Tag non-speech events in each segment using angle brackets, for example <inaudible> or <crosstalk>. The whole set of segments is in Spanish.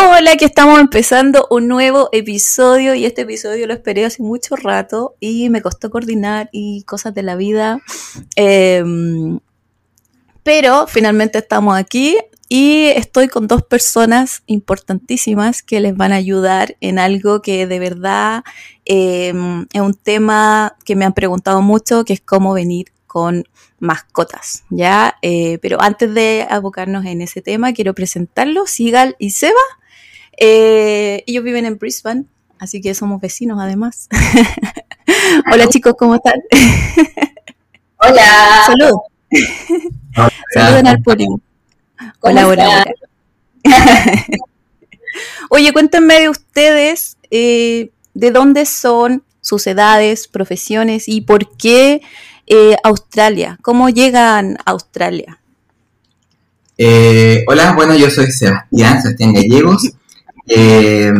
Hola, aquí estamos empezando un nuevo episodio y este episodio lo esperé hace mucho rato y me costó coordinar y cosas de la vida. Em, pero finalmente estamos aquí y estoy con dos personas importantísimas que les van a ayudar en algo que de verdad em, es un tema que me han preguntado mucho, que es cómo venir con mascotas, ¿ya? Eh, pero antes de abocarnos en ese tema, quiero presentarlos, Sigal y Seba. Eh, ellos viven en Brisbane, así que somos vecinos además. <laughs> Hola chicos, ¿cómo están? <laughs> Hola. Salud. Saluden al público. Hola, hola, <laughs> Oye, cuéntenme de ustedes, eh, de dónde son sus edades, profesiones y por qué eh, Australia. ¿Cómo llegan a Australia? Eh, hola, bueno, yo soy Sebastián, Sebastián Gallegos. Eh,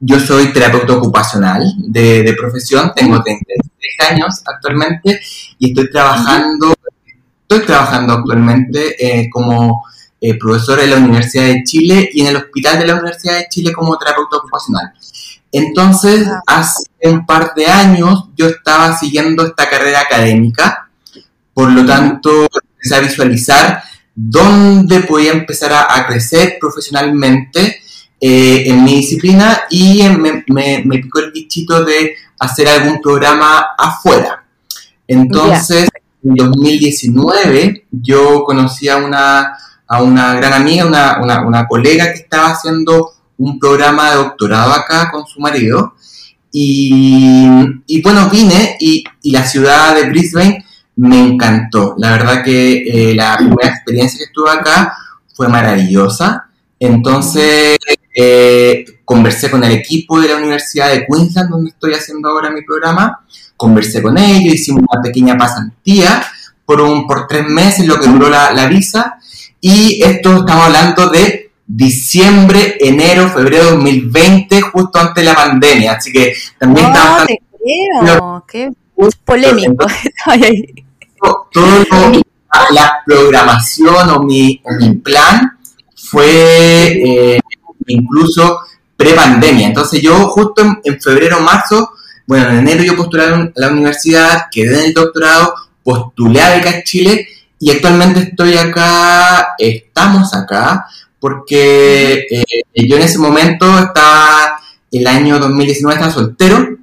yo soy terapeuta ocupacional de, profesión, tengo 33 años actualmente y estoy trabajando, estoy trabajando actualmente como profesor en la Universidad de Chile y en el Hospital de la Universidad de Chile como terapeuta ocupacional. Entonces, hace un par de años yo estaba siguiendo esta carrera académica, por lo tanto, empecé a visualizar dónde podía empezar a, crecer profesionalmente eh, en mi disciplina y me, me, picó el bichito de hacer algún programa afuera. Entonces, en 2019 yo conocí a una, a una gran amiga, una, una, una colega que estaba haciendo un programa de doctorado acá con su marido. Y, bueno, vine y, la ciudad de Brisbane me encantó. La verdad que eh, la primera experiencia que estuve acá fue maravillosa. Entonces eh, conversé con el equipo de la Universidad de Queensland, donde estoy haciendo ahora mi programa. Conversé con ellos, hicimos una pequeña pasantía por, un, por tres meses, lo que duró la, la visa. Y esto estamos hablando de diciembre, enero, febrero de 2020, justo antes de la pandemia. Así que también oh, está bastante. Qué polémico. <laughs> todo, la programación o mi, plan fue eh, incluso pre-pandemia. Entonces yo justo en, febrero, marzo, bueno, en enero yo postulé a la universidad, quedé en el doctorado, postulé a Becas Chile y actualmente estoy acá, estamos acá, porque eh, yo en ese momento estaba, el año 2019 estaba soltero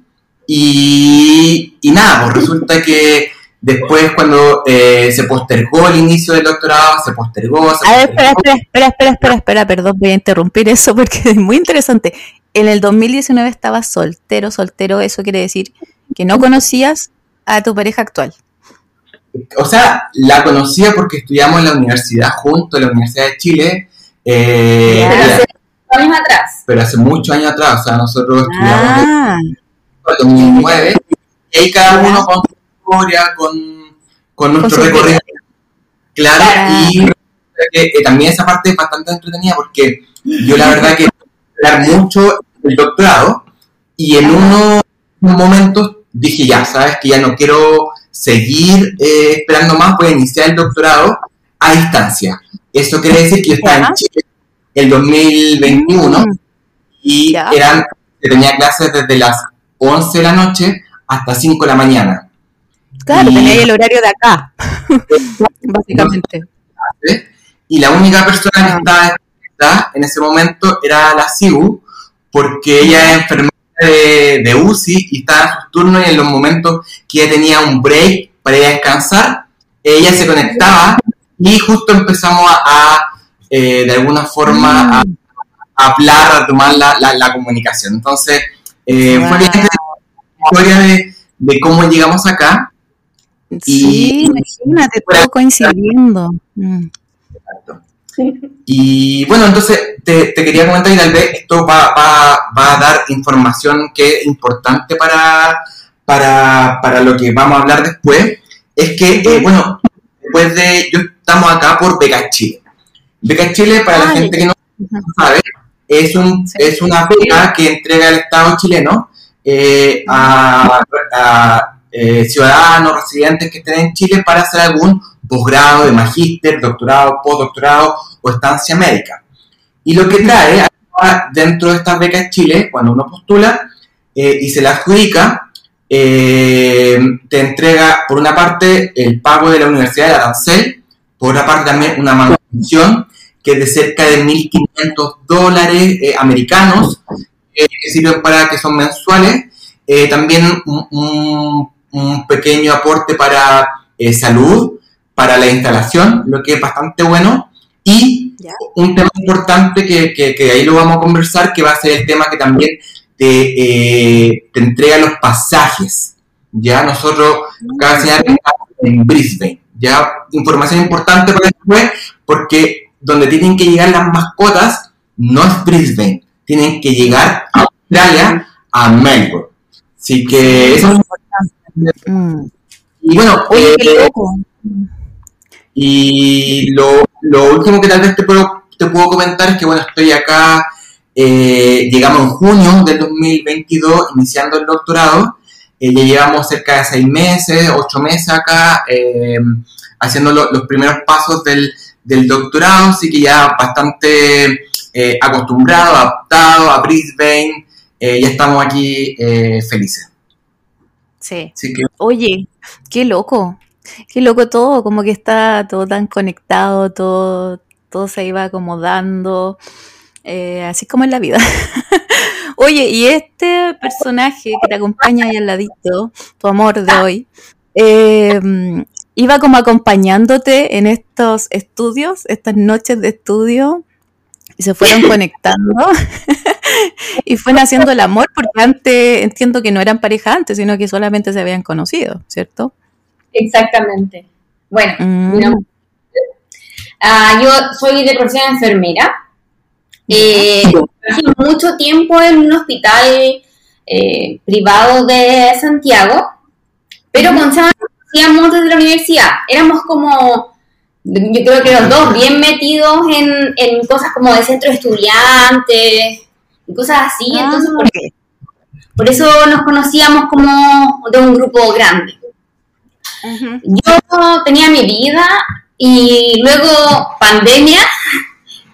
y, y nada, pues resulta que después cuando eh, se postergó el inicio del doctorado, se postergó... Se a ver, espera, espera, espera, espera, espera, perdón, voy a interrumpir eso porque es muy interesante. En el 2019 estabas soltero, soltero, eso quiere decir que no conocías a tu pareja actual. O sea, la conocía porque estudiamos en la universidad junto, en la Universidad de Chile, eh, pero hace años atrás. Pero hace muchos años atrás, o sea, nosotros estudiamos ah. en 2009 y ahí cada uno con su historia, con, con nuestro recorrido. Claro, y eh, también esa parte es bastante entretenida porque yo la verdad que hablar mucho el doctorado y en unos momentos dije ya, sabes que ya no quiero seguir eh, esperando más, voy a iniciar el doctorado a distancia. Eso quiere decir que yo estaba en Chile el 2021 mm. y eran, tenía clases desde las 11 de la noche hasta 5 de la mañana. Claro, tenía el horario de acá, <laughs> básicamente. Y la única persona que estaba en ese momento era la SIU, porque ella es enfermera de, de, UCI y estaba en sus turnos y en los momentos que ella tenía un break para ir a descansar, ella se conectaba y justo empezamos a, eh, de alguna forma, a, hablar, a tomar la, la, comunicación. Entonces, eh, fue la historia de, de, cómo llegamos acá. Sí, imagínate, todo coincidiendo. Mm. Y bueno, entonces te, te, quería comentar y tal vez esto va, va, va, a dar información que es importante para, para, para lo que vamos a hablar después, es que, eh, bueno, después de, yo estamos acá por Beca Chile. Beca Chile, para la Ah, gente que no sabe, es, un, Sí. es una beca que entrega el Estado chileno eh, a, a, eh, ciudadanos, residentes que estén en Chile para hacer algún posgrado de magíster, doctorado, postdoctorado o estancia médica. Y lo que trae dentro de estas becas Chile, cuando uno postula eh, y se la adjudica, eh, te entrega por una parte el pago de la Universidad de Arancel, por otra parte también una manutención que es de cerca de 1.500 dólares americanos, que sirven para que son mensuales, también un- un pequeño aporte para eh, salud, para la instalación, lo que es bastante bueno, y Ya. un tema importante que, que, que ahí lo vamos a conversar, que va a ser el tema que también te, eh, te entrega los pasajes. Ya nosotros cada semana estamos en Brisbane. Ya información importante para después, porque donde tienen que llegar las mascotas no es Brisbane, tienen que llegar a Australia, a Melbourne. Así que eso es Mm. y bueno, Oye, eh, qué loco. y lo, lo último que tal vez te puedo, te puedo comentar es que, bueno, estoy acá, eh, llegamos en junio del 2022, iniciando el doctorado. Eh, ya llevamos cerca de seis meses, ocho meses acá, eh, haciendo lo- los primeros pasos del, del doctorado, así que ya bastante eh, acostumbrado, adaptado a Brisbane, eh, ya estamos aquí eh, felices. Sí. Así que Oye, qué loco. Qué loco todo, como que está todo tan conectado, todo, todo se iba acomodando, eh, así como en la vida. <laughs> Oye, y este personaje que te acompaña ahí al ladito, tu amor de hoy, eh, iba como acompañándote en estos estudios, estas noches de estudio, y se fueron <laughs> conectando <laughs> <laughs> y fueron haciendo el amor, porque antes entiendo que no eran pareja antes, sino que solamente se habían conocido, ¿cierto? Exactamente. Bueno, Mm. Ah, yo soy de profesión enfermera. Eh, trabajé mucho tiempo en un hospital eh, privado de Santiago, pero con nos conocíamos desde la universidad. Éramos como, yo creo que los dos bien metidos en, en cosas como de centro de estudiantes y cosas así. Ah, Entonces, por, eso nos conocíamos como de un grupo grande. Yo tenía mi vida y luego pandemia.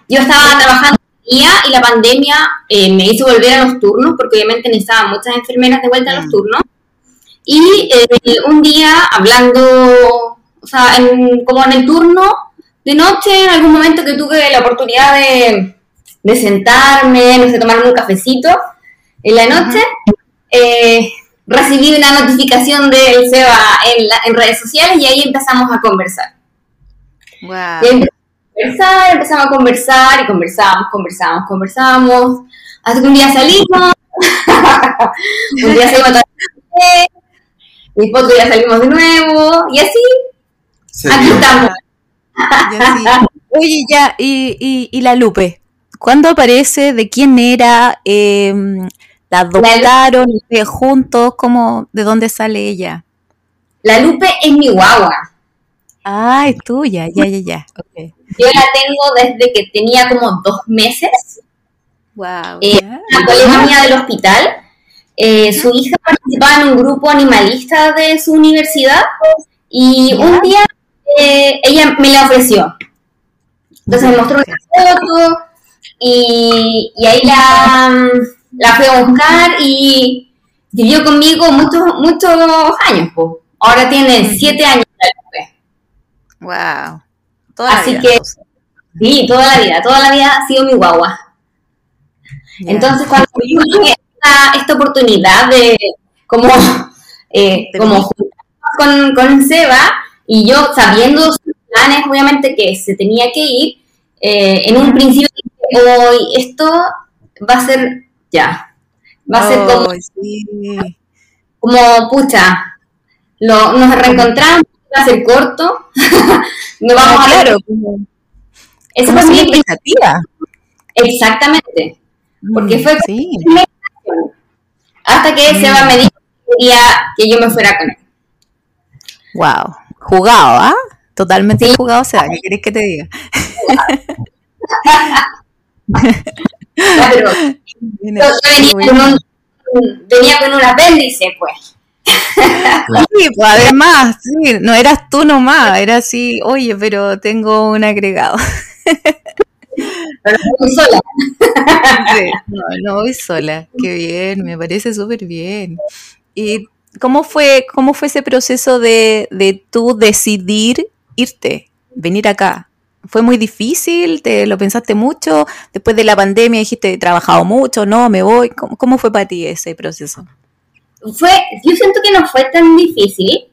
Yo estaba trabajando día y la pandemia eh, me hizo volver a los turnos porque obviamente necesitaban muchas enfermeras de vuelta a los Mm. turnos. Y eh, un día hablando, o sea, en- como en el turno de noche, en algún momento que tuve la oportunidad de, de sentarme, no sé, tomarme un cafecito en la noche, eh, recibí una notificación del SEBA en, la- en redes sociales y ahí empezamos a conversar. Y empezamos a conversar, empezamos a conversar y conversamos, conversamos, conversamos. Hasta que un día salimos, <laughs> un día salimos a tomar café, y después otro día salimos de nuevo y así, aquí estamos. Ya. Oye, ya, y, y, y la Lupe, ¿cuándo aparece? ¿De quién era? Eh, ¿La adoptaron ustedes juntos? ¿Cómo, ¿De dónde sale ella? La Lupe es mi guagua. Ah, es tuya, ya, ya, ya. Okay. Yo la tengo desde que tenía como dos meses. Wow. Eh, una colega mía del hospital. eh, su hija participaba en un grupo animalista de su universidad y un día eh, ella me la ofreció. Entonces me mostró una foto y, y ahí la, la fui a buscar y vivió conmigo muchos muchos años. po. Ahora tiene siete años. Wow. Toda la Así vida, que-. Sí, toda la vida, toda la vida ha sido mi guagua. Entonces, cuando yo tuve <laughs> esta, esta oportunidad de como, eh, como juntarnos con, con Seba, y yo sabiendo sus planes, obviamente que se tenía que ir, eh, en un principio hoy esto va a ser ya, va a ser como, sí. como pucha, lo, nos reencontramos, va a ser corto, <laughs> no vamos Ah, a claro, Eso como fue mi- expectativa. exactamente. Porque Mm, fue Sí. Hasta que Seba me dijo quería que yo me fuera con él. Wow, jugado, ¿ah? Totalmente jugado, sea, ¿qué quieres que te diga? <laughs> yo, venía, con un, venía con un apéndice, pues. Sí, pues además, sí, no eras tú nomás, era así, oye, pero tengo un agregado. Pero no voy sola. no, no voy sola. Qué bien, me parece súper bien. ¿Y cómo fue, cómo fue ese proceso de, de tú decidir irte, venir acá? ¿Fue muy difícil? ¿Te lo pensaste mucho? Después de la pandemia dijiste, he trabajado mucho, no, me voy. ¿Cómo, cómo fue para ti ese proceso? Fue, yo siento que no fue tan difícil.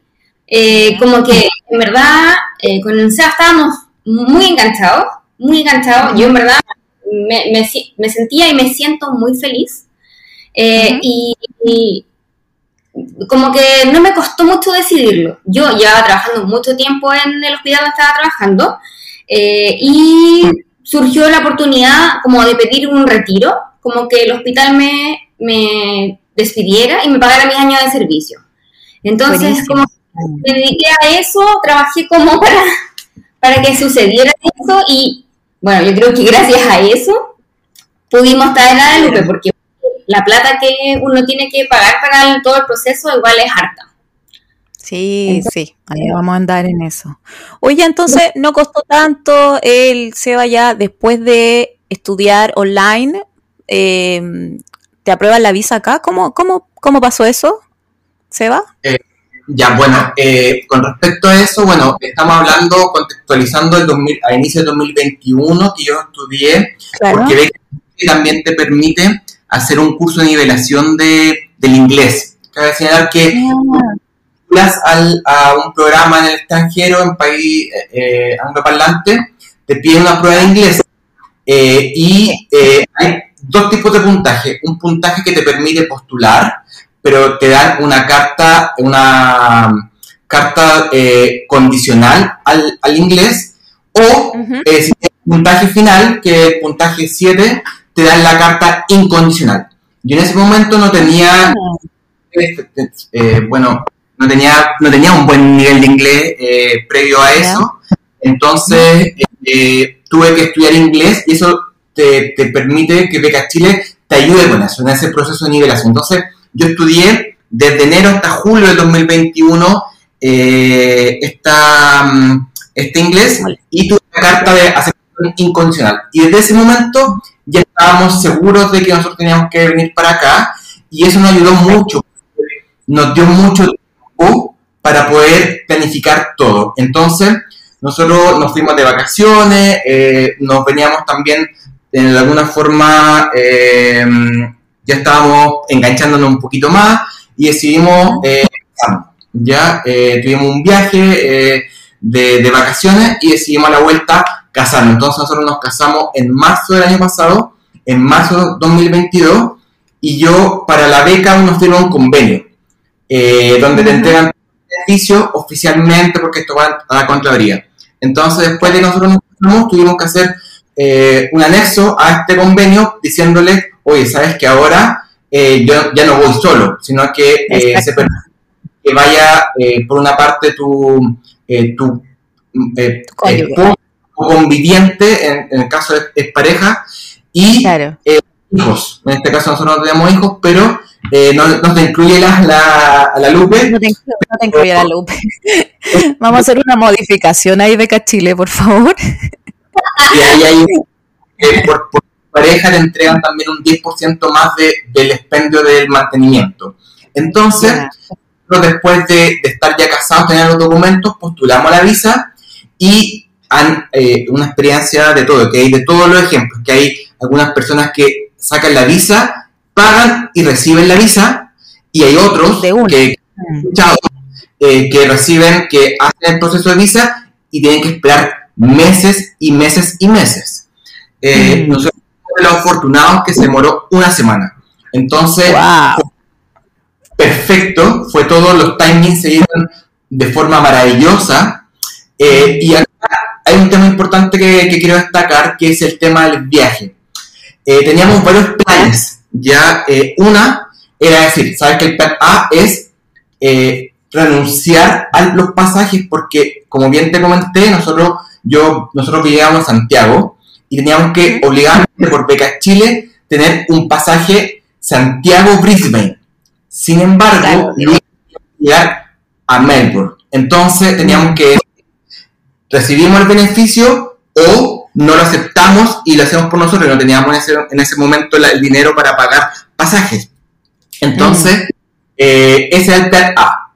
Eh, como que en verdad eh, con el SEA estábamos muy enganchados, muy enganchados. Yo en verdad me, me, me sentía y me siento muy feliz. Eh, y, y, como que no me costó mucho decidirlo. Yo llevaba trabajando mucho tiempo en el hospital donde estaba trabajando eh, y surgió la oportunidad como de pedir un retiro, como que el hospital me, me despidiera y me pagara mis años de servicio. Entonces, Buenísimo. como me dediqué a eso, trabajé como <laughs> para, para que sucediera eso y bueno, yo creo que gracias a eso pudimos estar en la Lupe, porque la plata que uno tiene que pagar para todo el proceso igual es harta. Sí, sí, ahí vamos a andar en eso. Oye, entonces, ¿no costó tanto el Seba ya después de estudiar online? Eh, ¿Te aprueban la visa acá? ¿Cómo, cómo, cómo pasó eso, Seba? Eh, ya, bueno, eh, con respecto a eso, bueno, estamos hablando, contextualizando el 2000, a inicio del 2021 que yo estudié, claro. porque ve que también te permite hacer un curso de nivelación de, del inglés. Cabe señalar que yeah. Al, a un programa en el extranjero, en país eh, angloparlante, te piden una prueba de inglés eh, y eh, hay dos tipos de puntaje. Un puntaje que te permite postular, pero te dan una carta, una carta eh, condicional al, al, inglés, o uh -huh. eh, si tienes puntaje final, que es puntaje 7, te dan la carta incondicional. Yo en ese momento no tenía, eh, bueno, no tenía, no tenía un buen nivel de inglés eh, previo a eso, entonces eh, tuve que estudiar inglés y eso te, te, permite que Beca Chile te ayude con eso, en ese proceso de nivelación. Entonces, yo estudié desde enero hasta julio del 2021 eh, esta, este inglés y tuve la carta de aceptación incondicional. Y desde ese momento ya estábamos seguros de que nosotros teníamos que venir para acá y eso nos ayudó mucho, nos dio mucho para poder planificar todo. Entonces, nosotros nos fuimos de vacaciones, eh, nos veníamos también de alguna forma, eh, ya estábamos enganchándonos un poquito más y decidimos, eh, ya eh, tuvimos un viaje de, vacaciones y decidimos a la vuelta casarnos. Entonces nosotros nos casamos en marzo del año pasado, en marzo de 2022, y yo para la beca nos dieron un convenio, donde te entregan beneficios oficialmente porque esto va a la Contraloría. Entonces después de que nosotros nos tuvimos que hacer eh, un anexo a este convenio diciéndole, oye, sabes que ahora eh, yo ya no voy solo, sino que eh, se permite que vaya eh, por una parte tu, tu conviviente, en, en, el caso es pareja, y claro. hijos. En este caso nosotros no tenemos hijos, pero no, no, te incluye la, la, la Lupe. No te, incluye, no te incluye la Lupe. <laughs> Vamos a hacer una modificación ahí, Beca Chile, por favor. Y ahí hay, eh, por, por, pareja te entregan también un 10% más de, del expendio del mantenimiento. Entonces, yeah. después de, de, estar ya casados, tener los documentos, postulamos la visa y han eh, una experiencia de todo, que hay de todos los ejemplos, que hay algunas personas que sacan la visa, pagan y reciben la visa, y hay otros que, eh, que reciben, que hacen el proceso de visa y tienen que esperar meses y meses y meses. Eh, mm. Nosotros fuimos los afortunados que se demoró una semana. Entonces, wow. perfecto, fue todo, los timings se dieron de forma maravillosa. Eh, y acá hay un tema importante que, que, quiero destacar, que es el tema del viaje. Eh, teníamos varios planes, ya eh, una era decir, sabes que el plan A es eh, renunciar a los pasajes porque, como bien te comenté, nosotros, yo, nosotros vivíamos en Santiago y teníamos que obligadamente por Beca Chile tener un pasaje Santiago-Brisbane. Sin embargo, llegar a Melbourne. Entonces teníamos que recibimos el beneficio o no lo aceptamos y lo hacemos por nosotros. No teníamos en ese, en ese momento el dinero para pagar pasajes. Entonces, eh, ese era el plan A.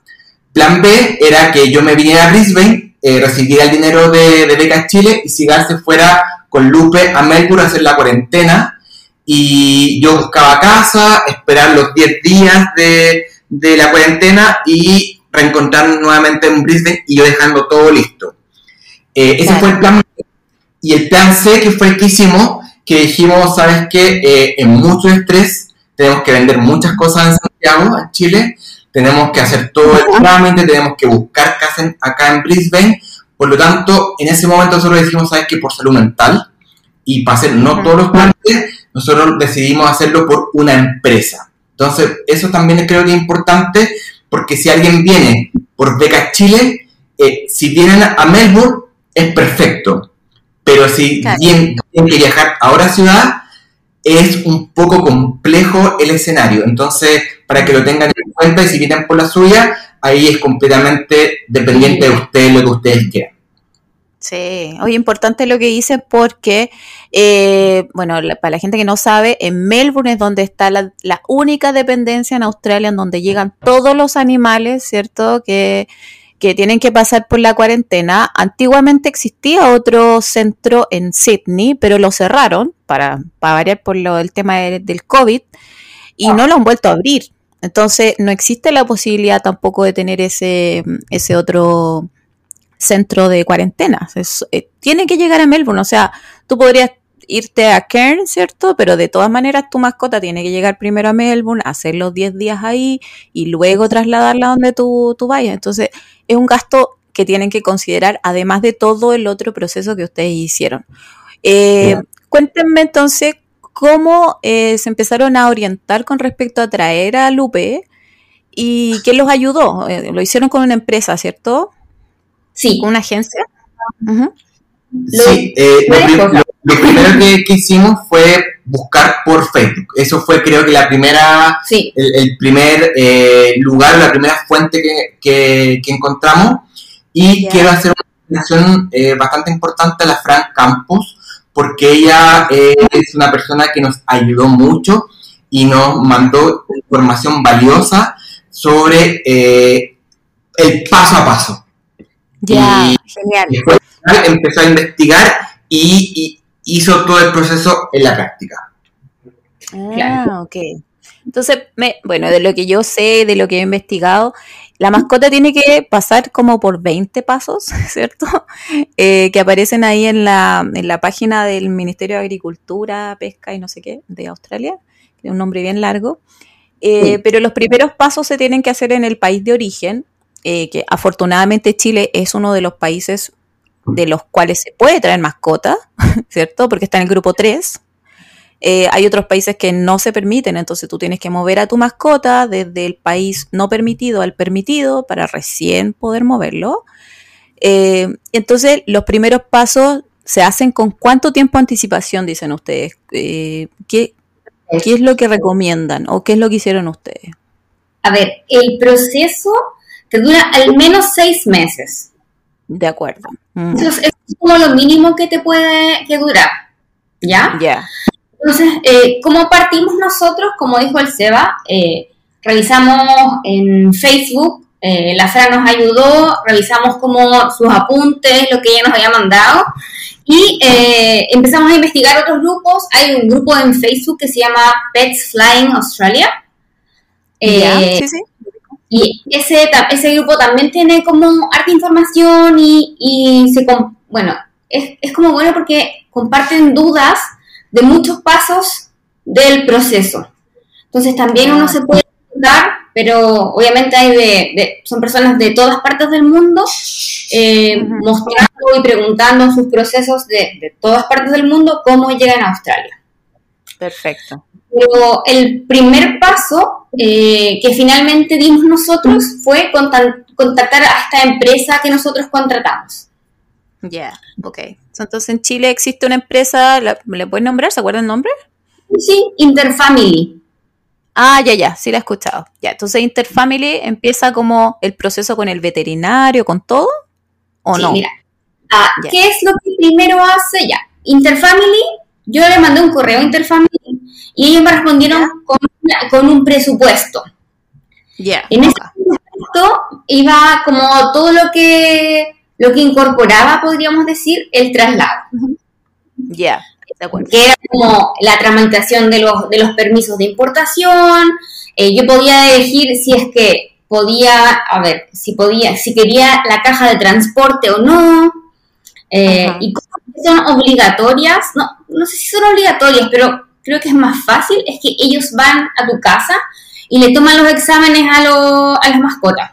Plan B era que yo me viniera a Brisbane, eh, recibiera el dinero de, de Beca Chile y Sigal se fuera con Lupe a Melbourne a hacer la cuarentena. Y yo buscaba casa, esperar los 10 días de, de la cuarentena y reencontrarnos nuevamente en Brisbane y yo dejando todo listo. Eh, ese fue el plan Y el plan C, que fue el que hicimos, que dijimos, ¿sabes qué? Eh, en mucho estrés, tenemos que vender muchas cosas en Santiago, en Chile, tenemos que hacer todo el trámite, tenemos que buscar casa acá en Brisbane. Por lo tanto, en ese momento nosotros decimos, ¿sabes qué? Por salud mental y para hacer no todos los trámites, nosotros decidimos hacerlo por una empresa. Entonces, eso también creo que es importante porque si alguien viene por Beca Chile, eh, si vienen a Melbourne, es perfecto. Pero si tienen, que viajar a otra ciudad, es un poco complejo el escenario. Entonces, para que lo tengan en cuenta y si vienen por la suya, ahí es completamente dependiente de ustedes lo que ustedes quieran. Sí, hoy importante lo que dice porque, eh, bueno, para la gente que no sabe, en Melbourne es donde está la, la, única dependencia en Australia en donde llegan todos los animales, ¿cierto? Que que tienen que pasar por la cuarentena. Antiguamente existía otro centro en Sydney, pero lo cerraron para, para variar por lo, el tema del COVID y no lo han vuelto a abrir. Entonces no existe la posibilidad tampoco de tener ese, ese otro centro de cuarentena. Eh, tiene que llegar a Melbourne, o sea, tú podrías irte a Cairn, ¿cierto? Pero de todas maneras tu mascota tiene que llegar primero a Melbourne, hacer los 10 días ahí y luego trasladarla donde tú, tú vayas. Entonces es un gasto que tienen que considerar además de todo el otro proceso que ustedes hicieron. Eh, cuéntenme entonces cómo eh, se empezaron a orientar con respecto a traer a Lupe y qué los ayudó. Eh, lo hicieron con una empresa, ¿cierto? Sí. ¿Con una agencia? Sí, lo primero que, hicimos fue buscar por Facebook. Eso fue creo que la primera, el, primer eh, lugar, la primera fuente que, encontramos. Y quiero hacer una mención eh, bastante importante a la Fran Campos, porque ella eh, es una persona que nos ayudó mucho y nos mandó información valiosa sobre el paso a paso. Ya, genial. Después empezó a investigar y, hizo todo el proceso en la práctica. Ah, ok. Entonces, me, bueno, de lo que yo sé, de lo que he investigado, la mascota tiene que pasar como por 20 pasos, <laughs> ¿cierto? Eh, que aparecen ahí en la, en la página del Ministerio de Agricultura, Pesca y no sé qué, de Australia, que es un nombre bien largo. Eh, pero los primeros pasos se tienen que hacer en el país de origen, eh, que afortunadamente Chile es uno de los países de los cuales se puede traer mascota, <laughs> ¿cierto? Porque está en el grupo 3. Eh, hay otros países que no se permiten, entonces tú tienes que mover a tu mascota desde el país no permitido al permitido para recién poder moverlo. Eh, entonces, los primeros pasos se hacen con cuánto tiempo de anticipación, dicen ustedes. Eh, ¿qué, ¿Qué es lo que recomiendan o qué es lo que hicieron ustedes? A ver, el proceso te dura al menos seis meses. De acuerdo. Mm. Eso es, como lo mínimo que te puede que durar. ¿Ya? Ya. Entonces, eh, ¿cómo partimos nosotros? Como dijo el Seba, eh, revisamos en Facebook, eh, la Fran nos ayudó, revisamos como sus apuntes, lo que ella nos había mandado, y eh, empezamos a investigar otros grupos. Hay un grupo en Facebook que se llama Pets Flying Australia. sí, sí. Y ese, ese grupo también tiene como harta información y, y se, bueno, es, es como bueno porque comparten dudas de muchos pasos del proceso. Entonces también uno se puede dar, pero obviamente hay de, son personas de todas partes del mundo eh, mostrando y preguntando sus procesos de, de, todas partes del mundo cómo llegan a Australia. Perfecto. Pero el primer paso eh, que finalmente dimos nosotros fue contactar a esta empresa que nosotros contratamos. Ya, ok. Entonces en Chile existe una empresa, ¿le puedes nombrar? ¿Se acuerda el nombre? Sí, Interfamily. Ah, ya, ya, sí la he escuchado. Ya, entonces Interfamily empieza como el proceso con el veterinario, con todo, ¿o no? Mira, ah, ¿qué es lo que primero hace? Ya, Interfamily, yo le mandé un correo a Interfamily y ellos me respondieron con, un presupuesto. Ya. En ese presupuesto iba como todo lo que lo que incorporaba, podríamos decir, el traslado. Ya, Que era como la tramitación de los, de los permisos de importación. Eh, yo podía elegir si es que podía, a ver, si podía, si quería la caja de transporte o no. Eh, y son obligatorias, no, no sé si son obligatorias, pero creo que es más fácil, es que ellos van a tu casa y le toman los exámenes a, a las mascotas.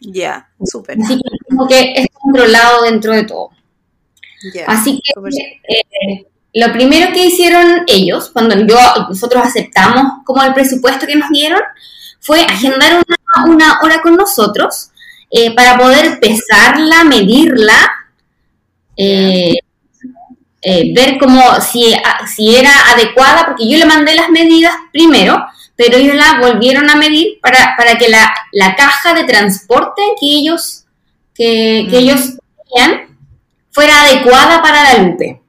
Ya, súper. Así que como que es controlado dentro de todo. Así que eh, lo primero que hicieron ellos, cuando yo, nosotros aceptamos como el presupuesto que nos dieron, fue agendar una, hora con nosotros eh, para poder pesarla, medirla, eh, ver cómo si, si era adecuada, porque yo le mandé las medidas primero, pero ellos la volvieron a medir para, para que la, la, caja de transporte que ellos, que, que ellos tenían fuera adecuada para la Lupe.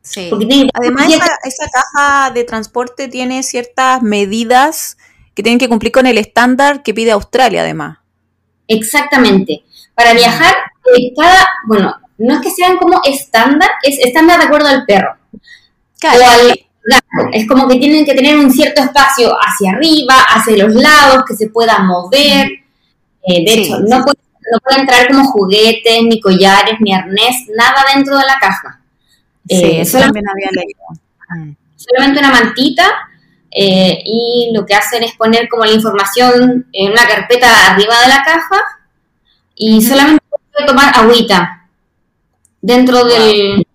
Sí. Además, esa, caja de transporte tiene ciertas medidas que tienen que cumplir con el estándar que pide Australia, además. Exactamente. Para viajar, eh, cada, bueno, no es que sean como estándar, es estándar de acuerdo al perro. Claro. Es como que tienen que tener un cierto espacio hacia arriba, hacia los lados, que se pueda mover. Eh, de hecho, no, puede, no entrar como juguetes, ni collares, ni arnés, nada dentro de la caja. Sí, eh, eso también había leído. Mm. Solamente una mantita eh, y lo que hacen es poner como la información en una carpeta arriba de la caja y solamente puede tomar agüita dentro del...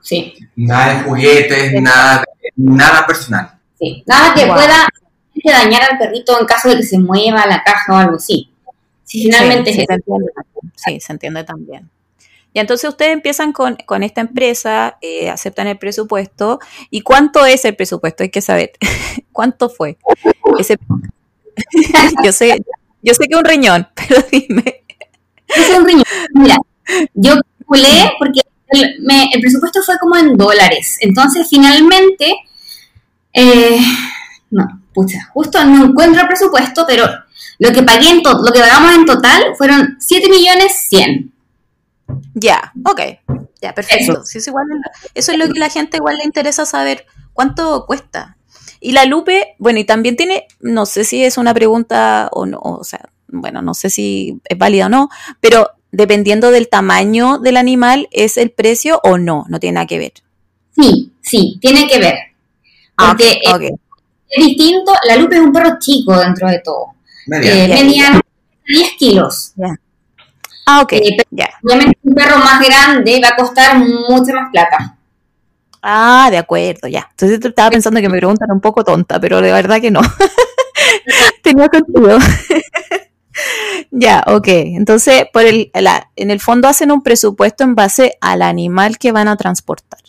Sí. Nada de juguetes, nada nada personal. Sí, nada que pueda dañar al perrito en caso de que se mueva la caja o algo así. Si finalmente sí, se, entiende, sí, se entiende también. Y entonces ustedes empiezan con, esta empresa, eh, aceptan el presupuesto. ¿Y cuánto es el presupuesto? Hay que saber. <laughs> ¿Cuánto fue? Ese... <laughs> yo sé, yo sé que es un riñón, <laughs> pero dime. Es un riñón. Mira, yo calculé porque el, presupuesto fue como en dólares. Entonces, finalmente, eh, no, pucha, justo no encuentro el presupuesto, pero lo que pagué en lo que pagamos en total fueron 7 millones 100. Ya, ok. Ya, perfecto. Eso. es igual, eso es lo que la gente igual le interesa saber. ¿Cuánto cuesta? Y la Lupe, bueno, y también tiene, no sé si es una pregunta o no, o sea, bueno, no sé si es válida o no, pero dependiendo del tamaño del animal, ¿es el precio o no? No tiene nada que ver. Sí, sí, tiene que ver. Ah, Porque Es, distinto, la lupe es un perro chico dentro de todo. Eh, medía 10 kilos. Ah, ok. Eh, obviamente un perro más grande va a costar mucha más plata. Ah, de acuerdo, ya. Entonces estaba pensando que me preguntan un poco tonta, pero de verdad que no. <laughs> Tenía sentido. Ya, ok. Entonces, por el, en el fondo hacen un presupuesto en base al animal que van a transportar.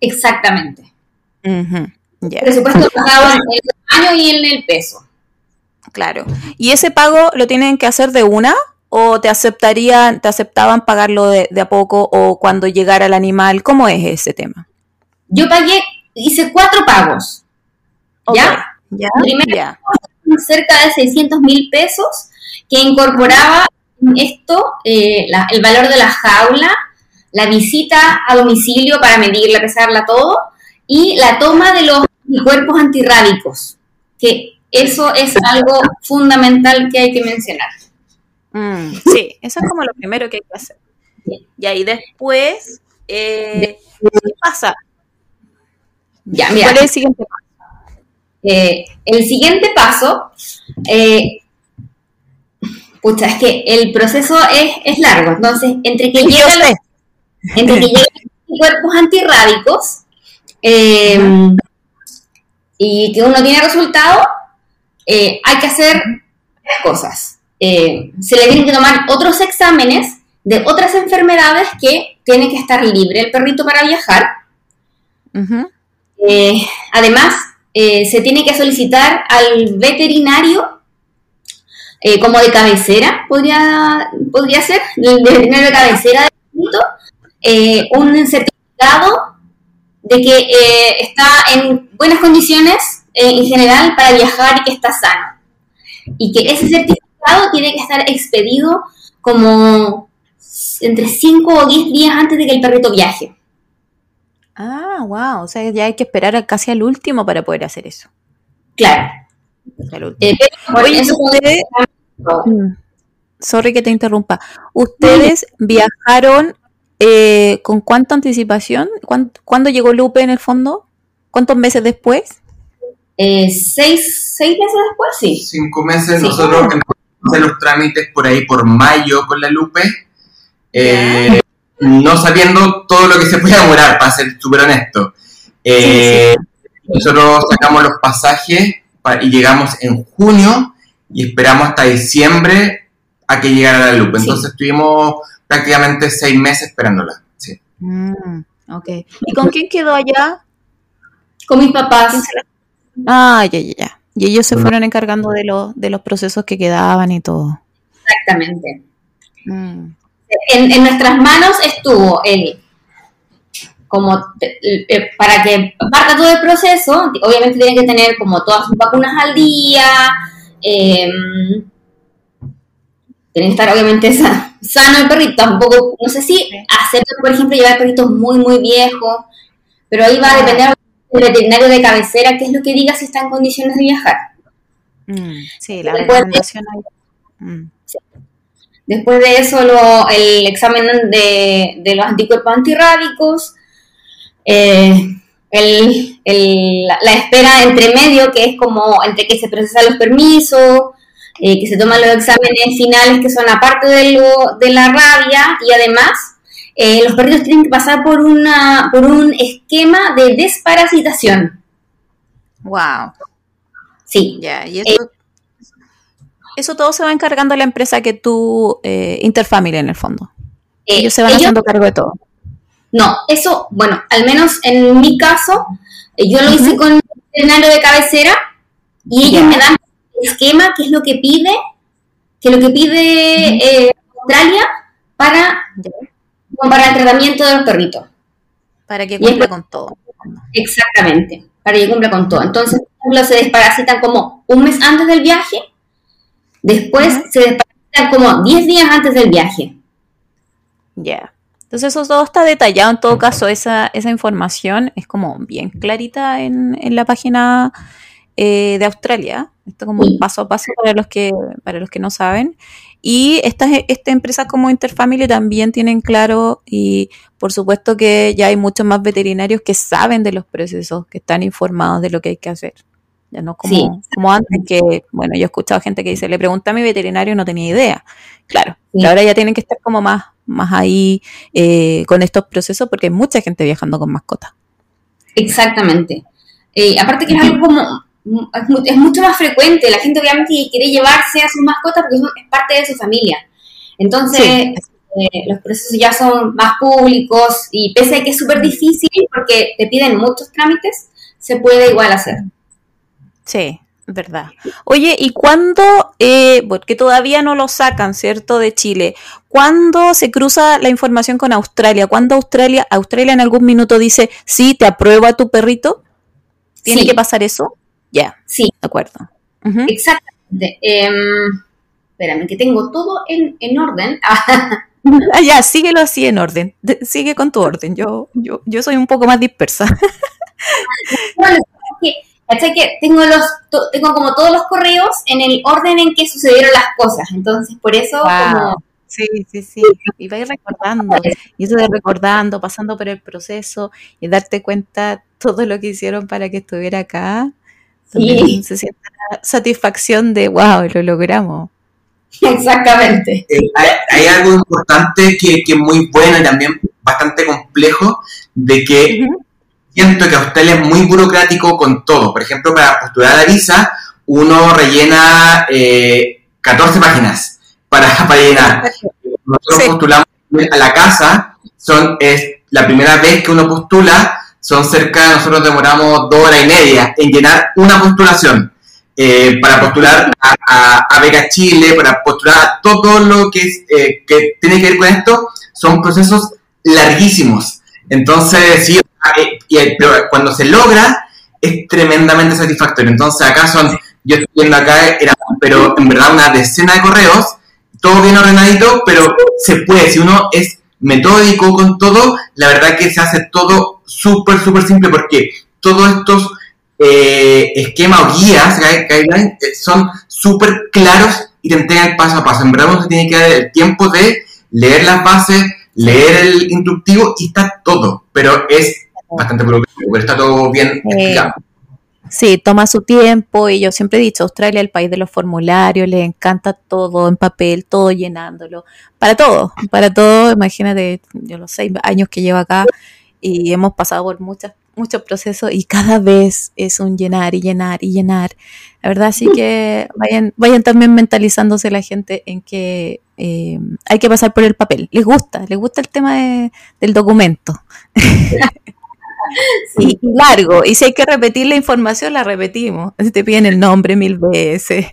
Exactamente. Presupuesto basado en el tamaño y en el peso. Claro. ¿Y ese pago lo tienen que hacer de una? ¿O te aceptarían, te aceptaban pagarlo de, a poco o cuando llegara el animal? ¿Cómo es ese tema? Yo pagué, hice cuatro pagos. ¿Ya? ¿Ya? Primero, cerca de 600 mil pesos que incorporaba esto eh, el valor de la jaula, la visita a domicilio para medirla, pesarla, todo, y la toma de los cuerpos antirrábicos, que eso es algo fundamental que hay que mencionar. Mm, sí, eso es como lo primero que hay que hacer. Y ahí después, eh, ¿qué pasa? Ya, mira. ¿Cuál es el siguiente paso? Eh, el siguiente paso pucha, es que el proceso es, largo. Entonces, entre que <laughs> llegan los, entre que llegan cuerpos antirrábicos em, y que uno tiene resultado, eh, hay que hacer varias cosas. Eh, se le tienen que tomar otros exámenes de otras enfermedades que tiene que estar libre el perrito para viajar. Eh, además, se tiene que solicitar al veterinario como de cabecera, podría, podría ser, el veterinario de cabecera del perrito, un certificado de que está en buenas condiciones en general para viajar y que está sano. Y que ese certificado tiene que estar expedido como entre 5 o 10 días antes de que el perrito viaje. Ah, wow, o sea, ya hay que esperar casi al último para poder hacer eso. Claro. Eh, mm, sorry que te interrumpa. ¿Ustedes <laughs> viajaron eh, con cuánta anticipación? ¿Cuándo llegó Lupe en el fondo? ¿Cuántos meses después? Eh, seis, seis meses después, sí. Cinco meses, nosotros empezamos a hacer los trámites por ahí por mayo con la Lupe, eh, no sabiendo todo lo que se puede demorar, para ser súper honesto. Eh, nosotros sacamos los pasajes y llegamos en junio y esperamos hasta diciembre a que llegara la Lupe. Entonces estuvimos prácticamente seis meses esperándola. Sí. Mm, ok. ¿Y con quién quedó allá? Con mis papás. Ah, ya, ya, ya. Y ellos se fueron encargando de, los de los procesos que quedaban y todo. Exactamente. Mm. En, nuestras manos estuvo el, como para que parta todo el proceso, obviamente tiene que tener como todas sus vacunas al día, eh, tiene que estar obviamente sano el perrito, tampoco, no sé si hacer, por ejemplo, llevar perritos muy, muy viejos, pero ahí va a depender el veterinario de cabecera, qué es lo que diga si está en condiciones de viajar. Mm, sí, la recomendación mm. Después de eso, el examen de, los anticuerpos antirrábicos, eh, la, espera entre medio, que es como entre que se procesan los permisos, eh, que se toman los exámenes finales que son aparte de, lo, de la rabia y además eh, los perritos tienen que pasar por, una, por un esquema de desparasitación. Wow. Sí. Y eso, eso todo se va encargando la empresa que tú, eh, Interfamily en el fondo. Ellos se van haciendo cargo de todo. No, eso, bueno, al menos en mi caso, yo lo hice con el veterinario de cabecera y ellos me dan el esquema, que es lo que pide, que lo que pide Australia para para el tratamiento de los perritos. Para que cumpla con todo. Exactamente, para que cumpla con todo. Entonces, se desparasitan como un mes antes del viaje, después se desparasitan como 10 días antes del viaje. Ya. Entonces eso todo está detallado, en todo caso esa, esa información es como bien clarita en, en la página eh, de Australia. Esto como un paso a paso para los que, para los que no saben. Y estas, esta empresas como Interfamily también tienen claro y por supuesto que ya hay muchos más veterinarios que saben de los procesos, que están informados de lo que hay que hacer. Ya no como, como antes que, bueno, yo he escuchado gente que dice, le pregunté a mi veterinario y no tenía idea. Claro, y ahora ya tienen que estar como más, más ahí eh, con estos procesos porque hay mucha gente viajando con mascotas. Exactamente. Eh, aparte que es algo como es mucho más frecuente. La gente obviamente quiere llevarse a sus mascotas porque es parte de su familia. Entonces, eh, los procesos ya son más públicos y pese a que es súper difícil porque te piden muchos trámites, se puede igual hacer. Sí, verdad. Oye, ¿y cuándo, eh, porque todavía no lo sacan, ¿cierto? De Chile, ¿cuándo se cruza la información con Australia? ¿Cuándo Australia, Australia en algún minuto dice, sí, te aprueba tu perrito? ¿Tiene que pasar eso? Ya, sí. De acuerdo. Exactamente. Em, espérame, que tengo todo en, en orden. <laughs> ah, ya, síguelo así en orden. sigue con tu orden. Yo, yo, yo soy un poco más dispersa. <laughs> que, que tengo los tengo como todos los correos en el orden en que sucedieron las cosas. Entonces, por eso como Sí, sí, sí. Y vais <laughs> recordando. Y eso de recordando, pasando por el proceso y darte cuenta todo lo que hicieron para que estuviera acá. Sí. Se siente la satisfacción de, wow, lo logramos. <laughs> Exactamente. Eh, hay, algo importante que, que, es muy bueno y también bastante complejo, de que siento que Australia es muy burocrático con todo. Por ejemplo, para postular la visa, uno rellena eh, 14 páginas para, <laughs> para llenar. Nosotros Sí. postulamos a la casa, son, es la primera vez que uno postula, son cerca, nosotros demoramos dos horas y media en llenar una postulación. eh, para postular a, a, a Beca Chile, para postular a todo lo que, es, eh, que tiene que ver con esto, son procesos larguísimos. Entonces, sí, eh, y, pero cuando se logra, es tremendamente satisfactorio. Entonces, acá son, yo estoy viendo acá, era, pero en verdad una decena de correos, todo bien ordenadito, pero se puede, si uno es metódico con todo, la verdad que se hace todo súper, súper simple, porque todos estos eh, esquemas o guías, gui- guidelines, eh, son súper claros y te entregan paso a paso. En verdad uno se tiene que dar el tiempo de leer las bases, leer el instructivo y está todo, pero es bastante burocrático, pero está todo bien explicado. Sí, toma su tiempo y yo siempre he dicho, Australia es el país de los formularios, le encanta todo en papel, todo llenándolo, para todo, para todo, imagínate, yo los seis años que llevo acá y hemos pasado por muchas, muchos procesos y cada vez es un llenar y llenar y llenar, la verdad así que vayan, vayan también mentalizándose la gente en que eh, hay que pasar por el papel, les gusta, les gusta el tema de- del documento. <laughs> Y, <laughs> y largo, y si hay que repetir la información, la repetimos. Si te piden el nombre mil veces,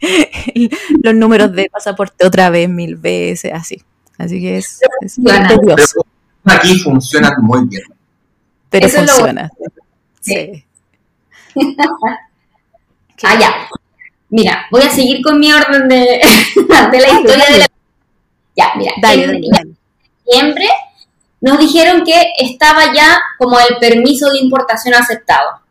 <laughs> los números de pasaporte otra vez mil veces, así. Así que es, es muy. Pero aquí funciona muy bien. pero Eso es lo funciona. Sí. <laughs> Ah, ya. Mira, voy a seguir con mi orden de, de la historia de la... Ya, mira. Dale, en dale, dale. diciembre nos dijeron que estaba ya como el permiso de importación aceptado.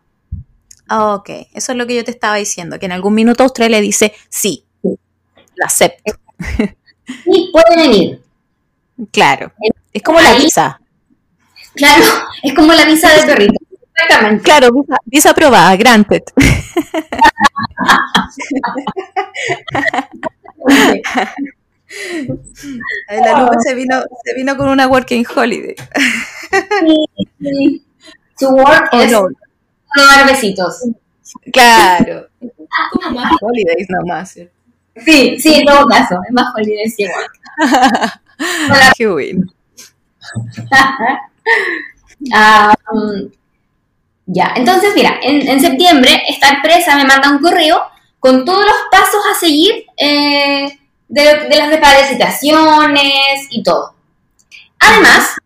Ah, ok, eso es lo que yo te estaba diciendo, que en algún minuto Australia dice sí, lo acepto. <laughs> Y puede venir. Claro, es como la visa. Claro, <laughs> es como la visa de perrito. Exactamente. Claro, visa, visa aprobada, granted. <laughs> <laughs> La Lupe se vino, se vino con una working holiday. Sí. Su work Oh, es no. no dar besitos. Claro. Como más holidays nomás. ¿cierto? Sí, sí, en todo caso, es más holidays que work. <laughs> Qué bueno. <laughs> Ah, um, ya, entonces mira, en, en septiembre esta empresa me manda un correo con todos los pasos a seguir eh, de, de las desparasitaciones y todo. Además,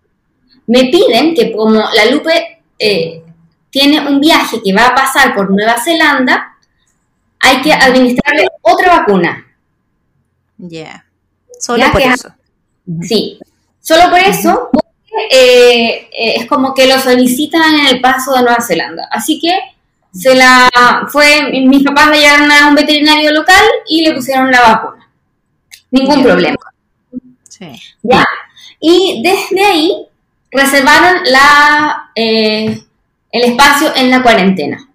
me piden que como la Lupe eh, tiene un viaje que va a pasar por Nueva Zelanda, hay que administrarle otra vacuna. Yeah. Solo Ya por que- eso. Sí, solo por eso, porque eh, eh, es como que lo solicitan en el paso de Nueva Zelanda. Así que se la fue, mis papás le llevaron a un veterinario local y le pusieron la vacuna. Ningún problema. Sí. Ya. Y desde ahí reservaron la, eh, el espacio en la cuarentena.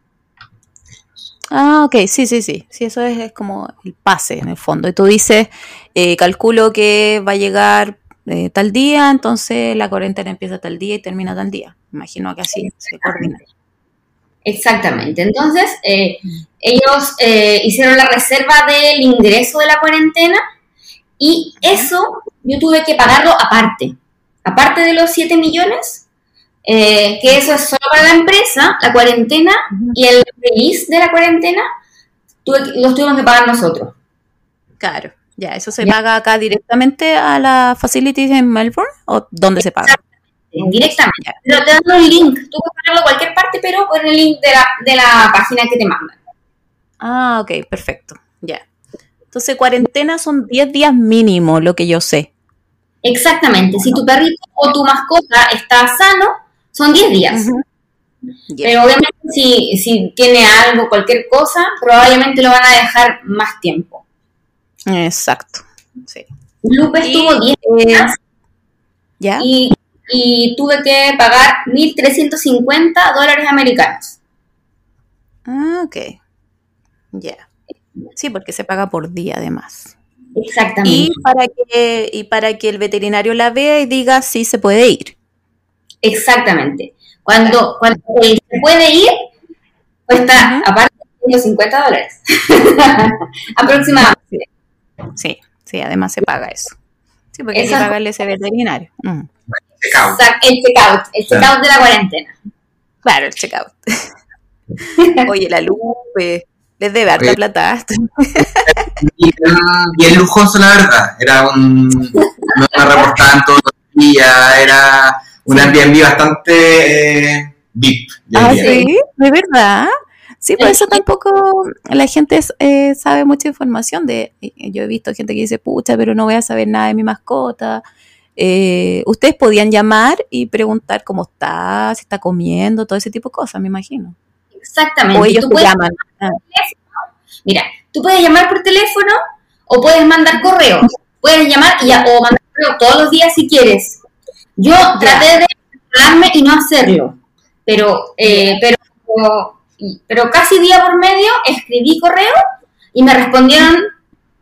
Ah, ok, sí, sí, sí. Sí, eso es, es como el pase en el fondo. Y tú dices, eh, calculo que va a llegar eh, tal día, entonces la cuarentena empieza tal día y termina tal día. Imagino que así se coordina. Exactamente. Entonces, eh, ellos eh, hicieron la reserva del ingreso de la cuarentena y eso yo tuve que pagarlo aparte. Aparte de los 7 millones, eh, que eso es solo para la empresa, la cuarentena y el release de la cuarentena, tuve que- los tuvimos que pagar nosotros. Claro, ya, ¿eso se Ya. paga acá directamente a la facilities en Melbourne o dónde se paga? directamente. Pero te dan un link, tú puedes pagarlo a cualquier parte, pero con el link de la, de la página que te mandan. Ah, ok, perfecto, ya. Entonces, cuarentena son 10 días mínimo, lo que yo sé. Exactamente, si tu perrito o tu mascota está sano, son 10 días. Pero obviamente si, si tiene algo, cualquier cosa, probablemente lo van a dejar más tiempo. Exacto, sí. Lupe estuvo 10 eh, días ¿Ya? y, y tuve que pagar 1.350 dólares americanos. Ah, ok. Ya. Sí, porque se paga por día además. Exactamente. Y para que, y para que el veterinario la vea y diga si se puede ir. Exactamente. Cuando, cuando se puede ir, cuesta, aparte 150 dólares. <laughs> Aproximadamente. Sí, sí, además se paga eso. Sí, porque hay que Eso- pagarle ese veterinario. Mm. Checkout. El checkout, el checkout de la cuarentena. Claro, el checkout. <laughs> Oye, la Lupe, les debe harta plata. <laughs> <laughs> Y era bien lujoso, la verdad. Era un. No me reportaban todos los días, era un Airbnb bastante eh, VIP. Ah, sí, de verdad. Sí, por eso tampoco la gente eh, sabe mucha información de. y- Yo he visto gente que dice, pucha, pero no voy a saber nada de mi mascota. Eh, ustedes podían llamar y preguntar cómo está, si está comiendo, todo ese tipo de cosas, me imagino. Exactamente. O ellos Tú te puedes- llaman. Ah, Mira, tú puedes llamar por teléfono o puedes mandar correo. Puedes llamar y o mandar correo todos los días si quieres. Yo traté de controlarme y no hacerlo, pero, eh, pero, pero casi día por medio escribí correo y me respondieron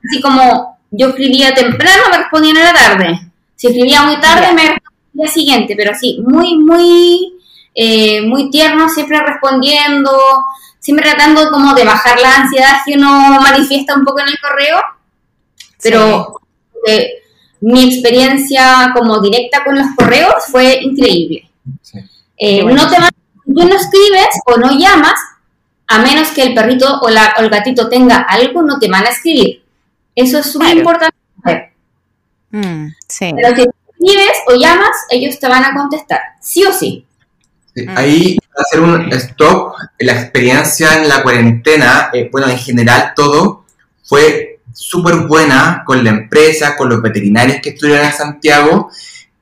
así como yo escribía temprano, me respondían en la tarde. Si escribía muy tarde, Ya. me respondían el día siguiente, pero así, muy, muy, eh, muy tierno, siempre respondiendo, siempre tratando como de bajar la ansiedad que uno manifiesta un poco en el correo, pero eh, mi experiencia como directa con los correos fue increíble. Sí. Eh, bueno. no te tú no escribes o no llamas, a menos que el perrito o, la, o el gatito tenga algo, no te van a escribir. Eso es súper Claro. importante. Mm, sí. Pero si escribes o llamas, ellos te van a contestar, sí o sí. Sí. Ahí, hacer un stop, la experiencia en la cuarentena, eh, bueno, en general todo, fue súper buena con la empresa, con los veterinarios que estuvieron en Santiago,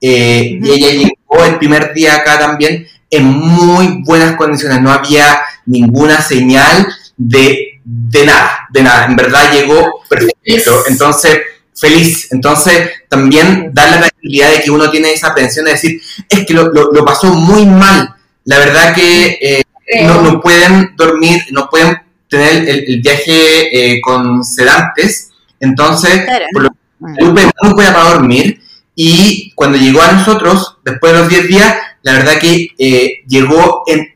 eh, y ella llegó el primer día acá también en muy buenas condiciones, no había ninguna señal de, de nada, de nada, en verdad llegó perfecto, entonces feliz, entonces también dar la tranquilidad de que uno tiene esa atención de decir, es que lo, lo- lo pasó muy mal, la verdad que eh, no, no pueden dormir, no pueden tener el, el viaje eh, con sedantes, entonces Claro. por lo. Lupe muy buena para dormir y cuando llegó a nosotros, después de los 10 días, la verdad que eh, llegó en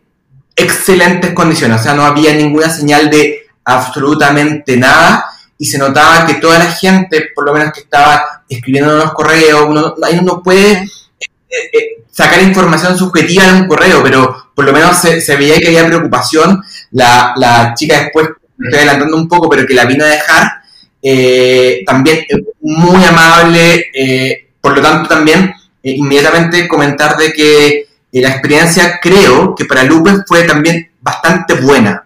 excelentes condiciones, o sea, no había ninguna señal de absolutamente nada y se notaba que toda la gente, por lo menos que estaba escribiendo los correos, uno, ahí uno puede eh, eh, sacar información subjetiva de un correo, pero por lo menos se, veía que había preocupación. La, la chica después, estoy adelantando un poco, pero que la vino a dejar, eh, también muy amable, eh, por lo tanto también eh, inmediatamente comentar de que eh, la experiencia creo que para Lupe fue también bastante buena.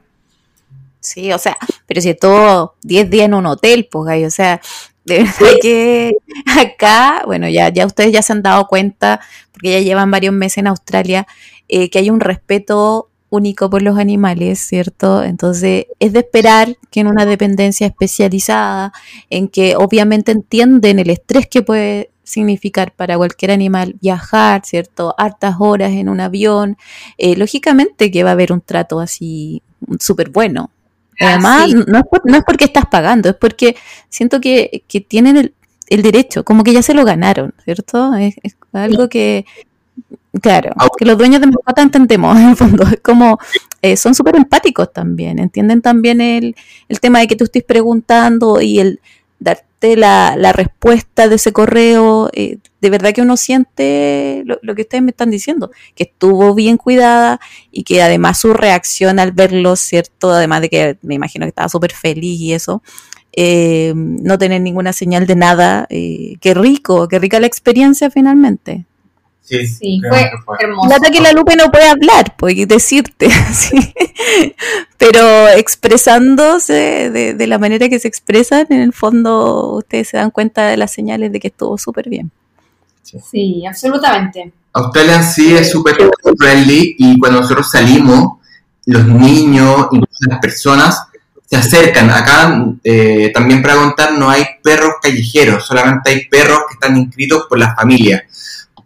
Sí, o sea, pero si todo 10 días en un hotel, pues, gallo, o sea, de verdad que acá, bueno, ya, ya ustedes ya se han dado cuenta, porque ya llevan varios meses en Australia, eh, que hay un respeto único por los animales, ¿cierto? Entonces, es de esperar que en una dependencia especializada, en que obviamente entienden el estrés que puede significar para cualquier animal viajar, ¿cierto? Hartas horas en un avión, eh, lógicamente que va a haber un trato así súper bueno. Además, sí. no, es por- no es porque estás pagando, es porque siento que, que tienen el, el derecho, como que ya se lo ganaron, ¿cierto? Es, es algo que, claro, Ah. que los dueños de mascota entendemos, en el fondo, es como, eh, son súper empáticos también, entienden también el, el tema de que tú estés preguntando y el la, la respuesta de ese correo, eh, de verdad que uno siente lo, lo que ustedes me están diciendo, que estuvo bien cuidada y que además su reacción al verlo, ¿cierto? Además de que me imagino que estaba súper feliz y eso, eh, no tener ninguna señal de nada, eh, qué rico, qué rica la experiencia finalmente. Sí, Sí, fue hermoso. Lata que la Lupe no puede hablar, pues, decirte, <laughs> sí. pero expresándose de, de la manera que se expresan, en el fondo ustedes se dan cuenta de las señales de que estuvo súper bien. Sí, absolutamente. Australia sí es súper friendly y cuando nosotros salimos, los niños, incluso las personas, se acercan. Acá eh, también para contar no hay perros callejeros, solamente hay perros que están inscritos por la familia.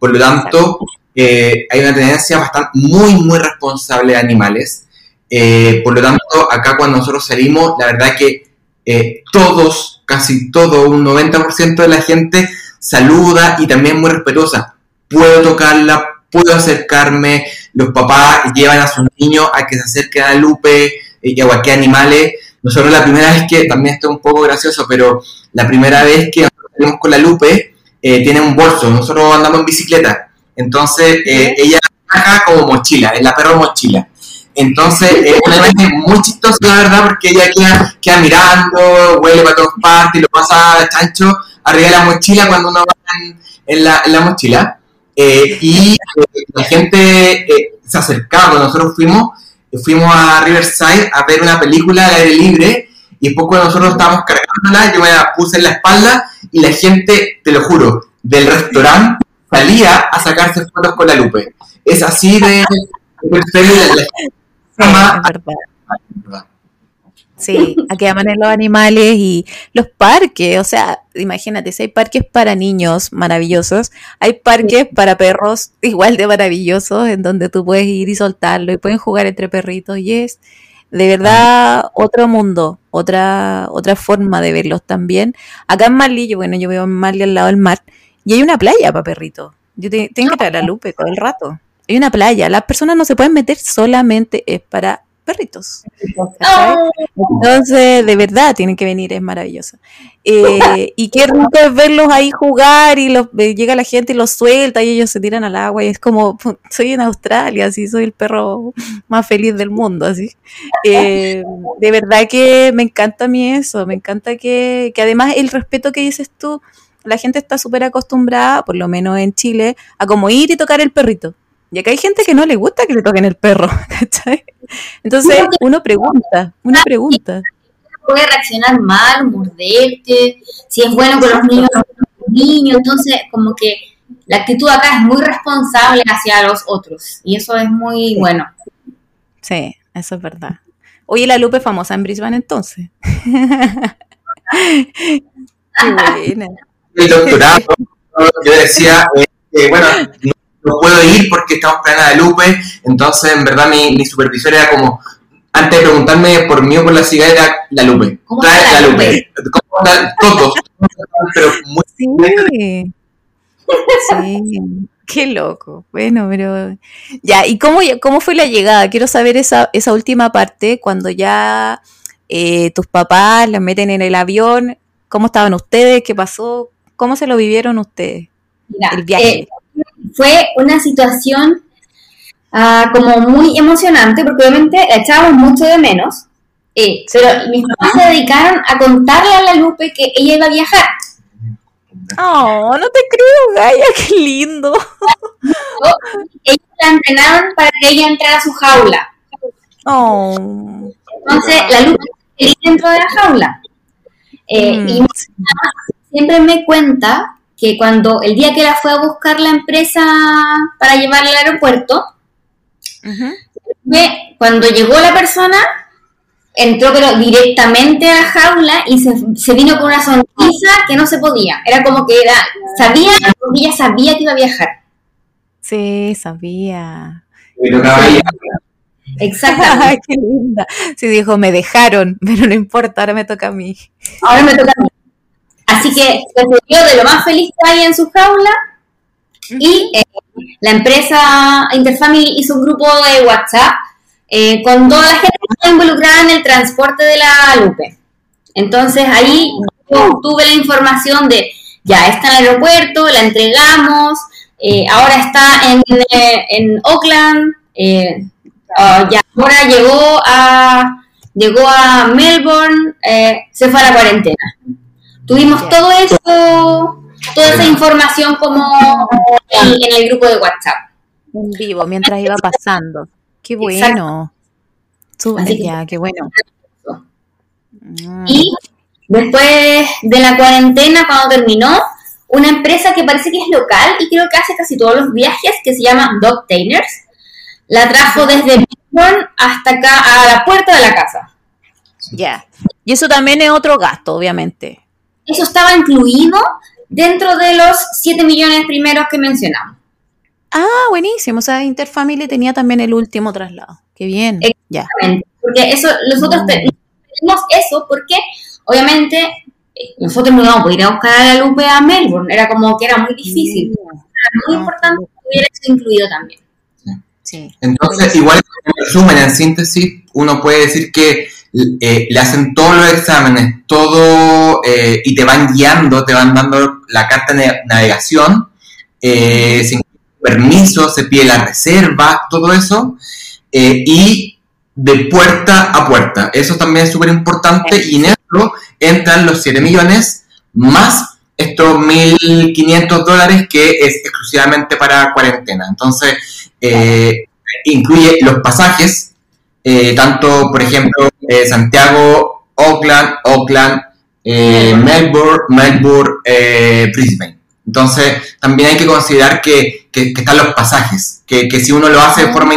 Por lo tanto, eh, hay una tendencia bastante, muy, muy responsable de animales. Eh, por lo tanto, acá cuando nosotros salimos, la verdad que eh, todos, casi todo, un 90% de la gente saluda y también muy respetuosa. Puedo tocarla, puedo acercarme, los papás llevan a sus niños a que se acerquen a Lupe, y a qué animales. Nosotros la primera vez que, también esto es un poco gracioso, pero la primera vez que salimos con la Lupe, eh, tiene un bolso, nosotros andamos en bicicleta, entonces eh, ella baja como mochila, es la perro mochila. Entonces, es una imagen muy chistosa, la verdad, porque ella queda, queda mirando, huele para todas partes, lo pasa chancho arriba de la mochila cuando uno va en, la, en la, mochila. Eh, y la gente se acercaba, nosotros fuimos, fuimos a Riverside a ver una película al aire libre y poco nosotros estábamos cargándola, yo me la puse en la espalda y la gente, te lo juro, del restaurante salía a sacarse fotos con la Lupe. Es así de... <laughs> Sí, aquí aman los animales y los parques, o sea, imagínate, si hay parques para niños maravillosos, hay parques para perros igual de maravillosos en donde tú puedes ir y soltarlo y pueden jugar entre perritos y es de verdad otro mundo, otra, otra forma de verlos también. Acá en Mali, yo, bueno, yo veo en Mali al lado del mar, y hay una playa para perritos. Yo tengo que traer a Lupe todo el rato. Hay una playa, las personas no se pueden meter, solamente es para perritos. Entonces, de verdad, tienen que venir, es maravilloso. Eh, y qué rico es verlos ahí jugar y los, eh, llega la gente y los suelta y ellos se tiran al agua y es como, soy en Australia, así soy el perro más feliz del mundo, así. Eh, de verdad que me encanta a mí eso, me encanta que, que además el respeto que dices tú, la gente está súper acostumbrada, por lo menos en Chile, a como ir y tocar el perrito. Y acá hay gente que no le gusta que le toquen el perro, <laughs> ¿cachai? Entonces uno pregunta, uno pregunta. Puede reaccionar mal, morderte, si es bueno con los niños, con los niños, entonces como que la actitud acá es muy responsable hacia los otros y eso es muy bueno. Sí, eso es verdad. Oye, la Lupe famosa en Brisbane entonces. <laughs> Qué buena. El doctorado, yo decía, eh, bueno, no puedo ir porque estamos plena de Lupe, entonces en verdad mi, mi supervisor era como, antes de preguntarme por mí o por la ciudad, era la Lupe. ¿Cómo Trae la, Lupe. <laughs> ¿Cómo Todos. pero muy sí. sí. Qué loco. Bueno, pero ya, ¿y cómo, cómo fue la llegada? Quiero saber esa, esa última parte, cuando ya eh, tus papás la meten en el avión, ¿cómo estaban ustedes? ¿Qué pasó? ¿Cómo se lo vivieron ustedes? el viaje. Eh, fue una situación uh, como muy emocionante, porque obviamente la echábamos mucho de menos, eh, pero mis papás se dedicaron a contarle a la Lupe que ella iba a viajar. Oh, no te creo, Gaya, qué lindo. Ellos la entrenaron para que ella entrara a su jaula. Oh. Entonces, la Lupe dentro de la jaula. Eh, mm. Y siempre me cuenta que cuando el día que la fue a buscar la empresa para llevarla al aeropuerto, cuando llegó la persona, entró pero directamente a la jaula y se, vino con una sonrisa que no se podía. Era como que era, sabía, ella sabía que iba a viajar. Sí, sabía. Exactamente. qué linda. Sí, dijo, me dejaron, <laughs> pero no importa, ahora me toca a mí. Ahora me toca a mí. Así que se vio de lo más feliz que hay en su jaula y eh, la empresa Interfamily hizo un grupo de WhatsApp eh, con toda la gente que estaba involucrada en el transporte de la Lupe. Entonces ahí yo tuve la información de, ya está en el aeropuerto, la entregamos, eh, ahora está en, en Oakland, ah, ya ahora llegó a, llegó a Melbourne, se fue a la cuarentena. Tuvimos todo eso, toda esa información como en, el grupo de WhatsApp. En vivo, mientras iba pasando. Qué bueno. ya, qué bueno. Y después de la cuarentena, cuando terminó, una empresa que parece que es local y creo que hace casi todos los viajes, que se llama Dog Tailors, la trajo desde Melbourne hasta acá, a la puerta de la casa. Ya. Y eso también es otro gasto, obviamente. Eso estaba incluido dentro de los 7 millones primeros que mencionamos. Ah, buenísimo. O sea, Interfamily tenía también el último traslado. Qué bien. Exactamente. Porque eso, nosotros tenemos eso porque, obviamente, nosotros no íbamos a ir a buscar a la Lupe a Melbourne. Era como que era muy difícil. Era muy importante que hubiera eso incluido también. Sí. Entonces, igual en resumen, en síntesis, uno puede decir que eh, le hacen todos los exámenes, todo, eh, y te van guiando, te van dando la carta de navegación, eh, sin permiso, se pide la reserva, todo eso, eh, y de puerta a puerta. Eso también es súper importante y en eso entran los 7 millones más estos 1.500 dólares que es exclusivamente para cuarentena. Entonces, eh, incluye los pasajes, eh, tanto, por ejemplo, eh, Santiago, Auckland, Auckland, eh, Melbourne, Melbourne, eh, Brisbane. Entonces, también hay que considerar que, que- que están los pasajes, que, que si uno lo hace de forma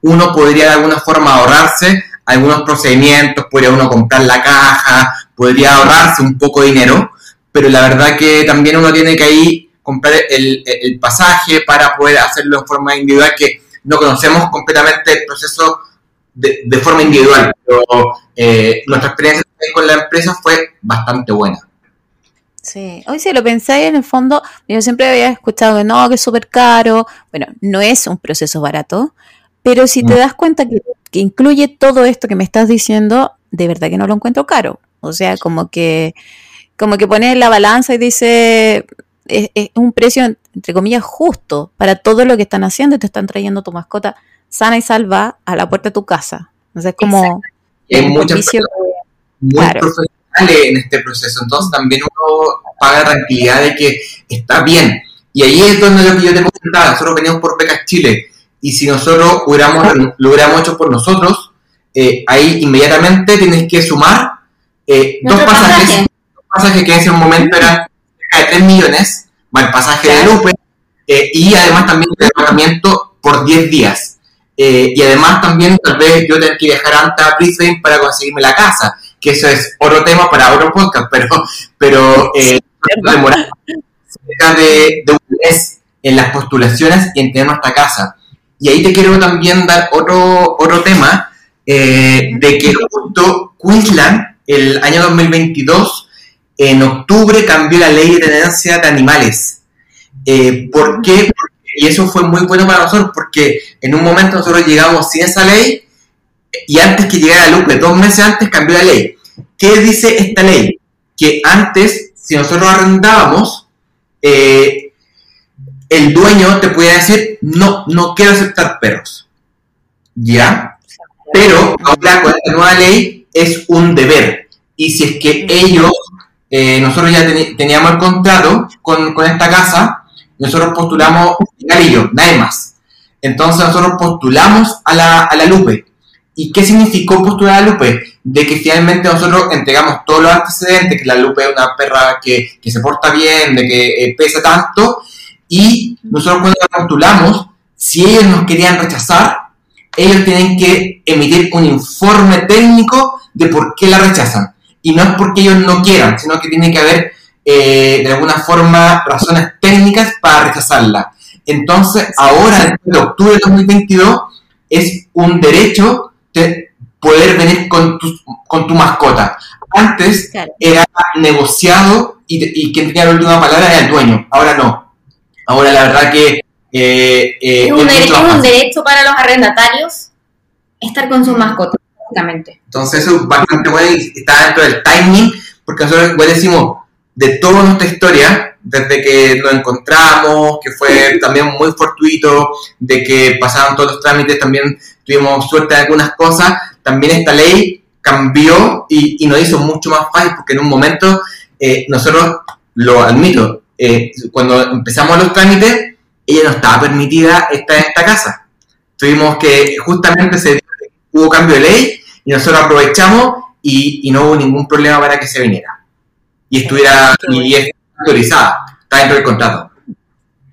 uno podría de alguna forma ahorrarse algunos procedimientos, podría uno comprar la caja, podría ahorrarse un poco de dinero, pero la verdad que también uno tiene que ahí comprar el, el pasaje para poder hacerlo de forma individual, que no conocemos completamente el proceso de, de forma individual, pero eh, nuestra experiencia con la empresa fue bastante buena. Sí, hoy si lo pensáis en el fondo, yo siempre había escuchado que no, que es súper caro. Bueno, no es un proceso barato, pero si te das cuenta que, que incluye todo esto que me estás diciendo, de verdad que no lo encuentro caro. O sea, como que, como que pones la balanza y dice, es, es un precio, entre comillas, justo para todo lo que están haciendo y te están trayendo tu mascota sana y salva a la puerta de tu casa. O sea, es como hay un muchas servicio muy Claro. profesionales en este proceso. Entonces también uno paga tranquilidad de que está bien. Y ahí es donde lo que yo te comentaba, nosotros venimos por Becas Chile. Y si nosotros hubiéramos, lo hubiéramos hecho por nosotros, eh, ahí inmediatamente tienes que sumar eh, dos pasajes, pasaje. que en ese momento cerca de 3 millones, va el pasaje de. Lupe, eh, y además también el alojamiento por 10 días. Eh, y además también tal vez yo tener que viajar antes a Brisbane para conseguirme la casa, que eso es otro tema para otro podcast, <laughs> pero, pero eh, demoramos cerca de, de un mes en las postulaciones y en tener nuestra casa. Y ahí te quiero también dar otro, otro tema, eh, de que justo Queensland, el año 2022, en octubre cambió la ley de tenencia de animales. Eh, ¿Por qué? Y eso fue muy bueno para nosotros, porque en un momento nosotros llegamos sin esa ley, y antes que llegara Lupe, dos meses antes cambió la ley. ¿Qué dice esta ley? Que antes, si nosotros arrendábamos, eh, el dueño te podía decir, no, no quiero aceptar perros. ¿Ya? Pero ahora con esta nueva ley es un deber. Y si es que ellos, eh, nosotros ya teníamos el contrato con, esta casa, nosotros postulamos, y yo, nadie más. Entonces nosotros postulamos a la, a la Lupe. ¿Y qué significó postular a la Lupe? De que finalmente nosotros entregamos todos los antecedentes, que la Lupe es una perra que, que se porta bien, de que eh, pesa tanto, y nosotros cuando la postulamos, si ellos nos querían rechazar, ellos tienen que emitir un informe técnico de por qué la rechazan. Y no es porque ellos no quieran, sino que tiene que haber eh, de alguna forma razones técnicas para rechazarla. Entonces, ahora, después de octubre de 2022, es un derecho de poder venir con tu, con tu mascota. Antes Claro. era negociado y, y quien tenía la última palabra era el dueño. Ahora no. Ahora la verdad que eh, eh, Es un, es dere- mucho es más un derecho para los arrendatarios estar con sus mascotas, Entonces eso es bastante bueno y está dentro del timing, porque nosotros igual decimos, de toda nuestra historia, desde que nos encontramos, que fue también muy fortuito, de que pasaron todos los trámites, también tuvimos suerte en algunas cosas, también esta ley cambió y, y nos hizo mucho más fácil, porque en un momento eh, nosotros, lo admito, eh, cuando empezamos los trámites, ella no estaba permitida estar en esta casa. Tuvimos que, justamente se hubo cambio de ley y nosotros aprovechamos y, y no hubo ningún problema para que se viniera. Y estuviera, y es autorizada, está dentro del contrato.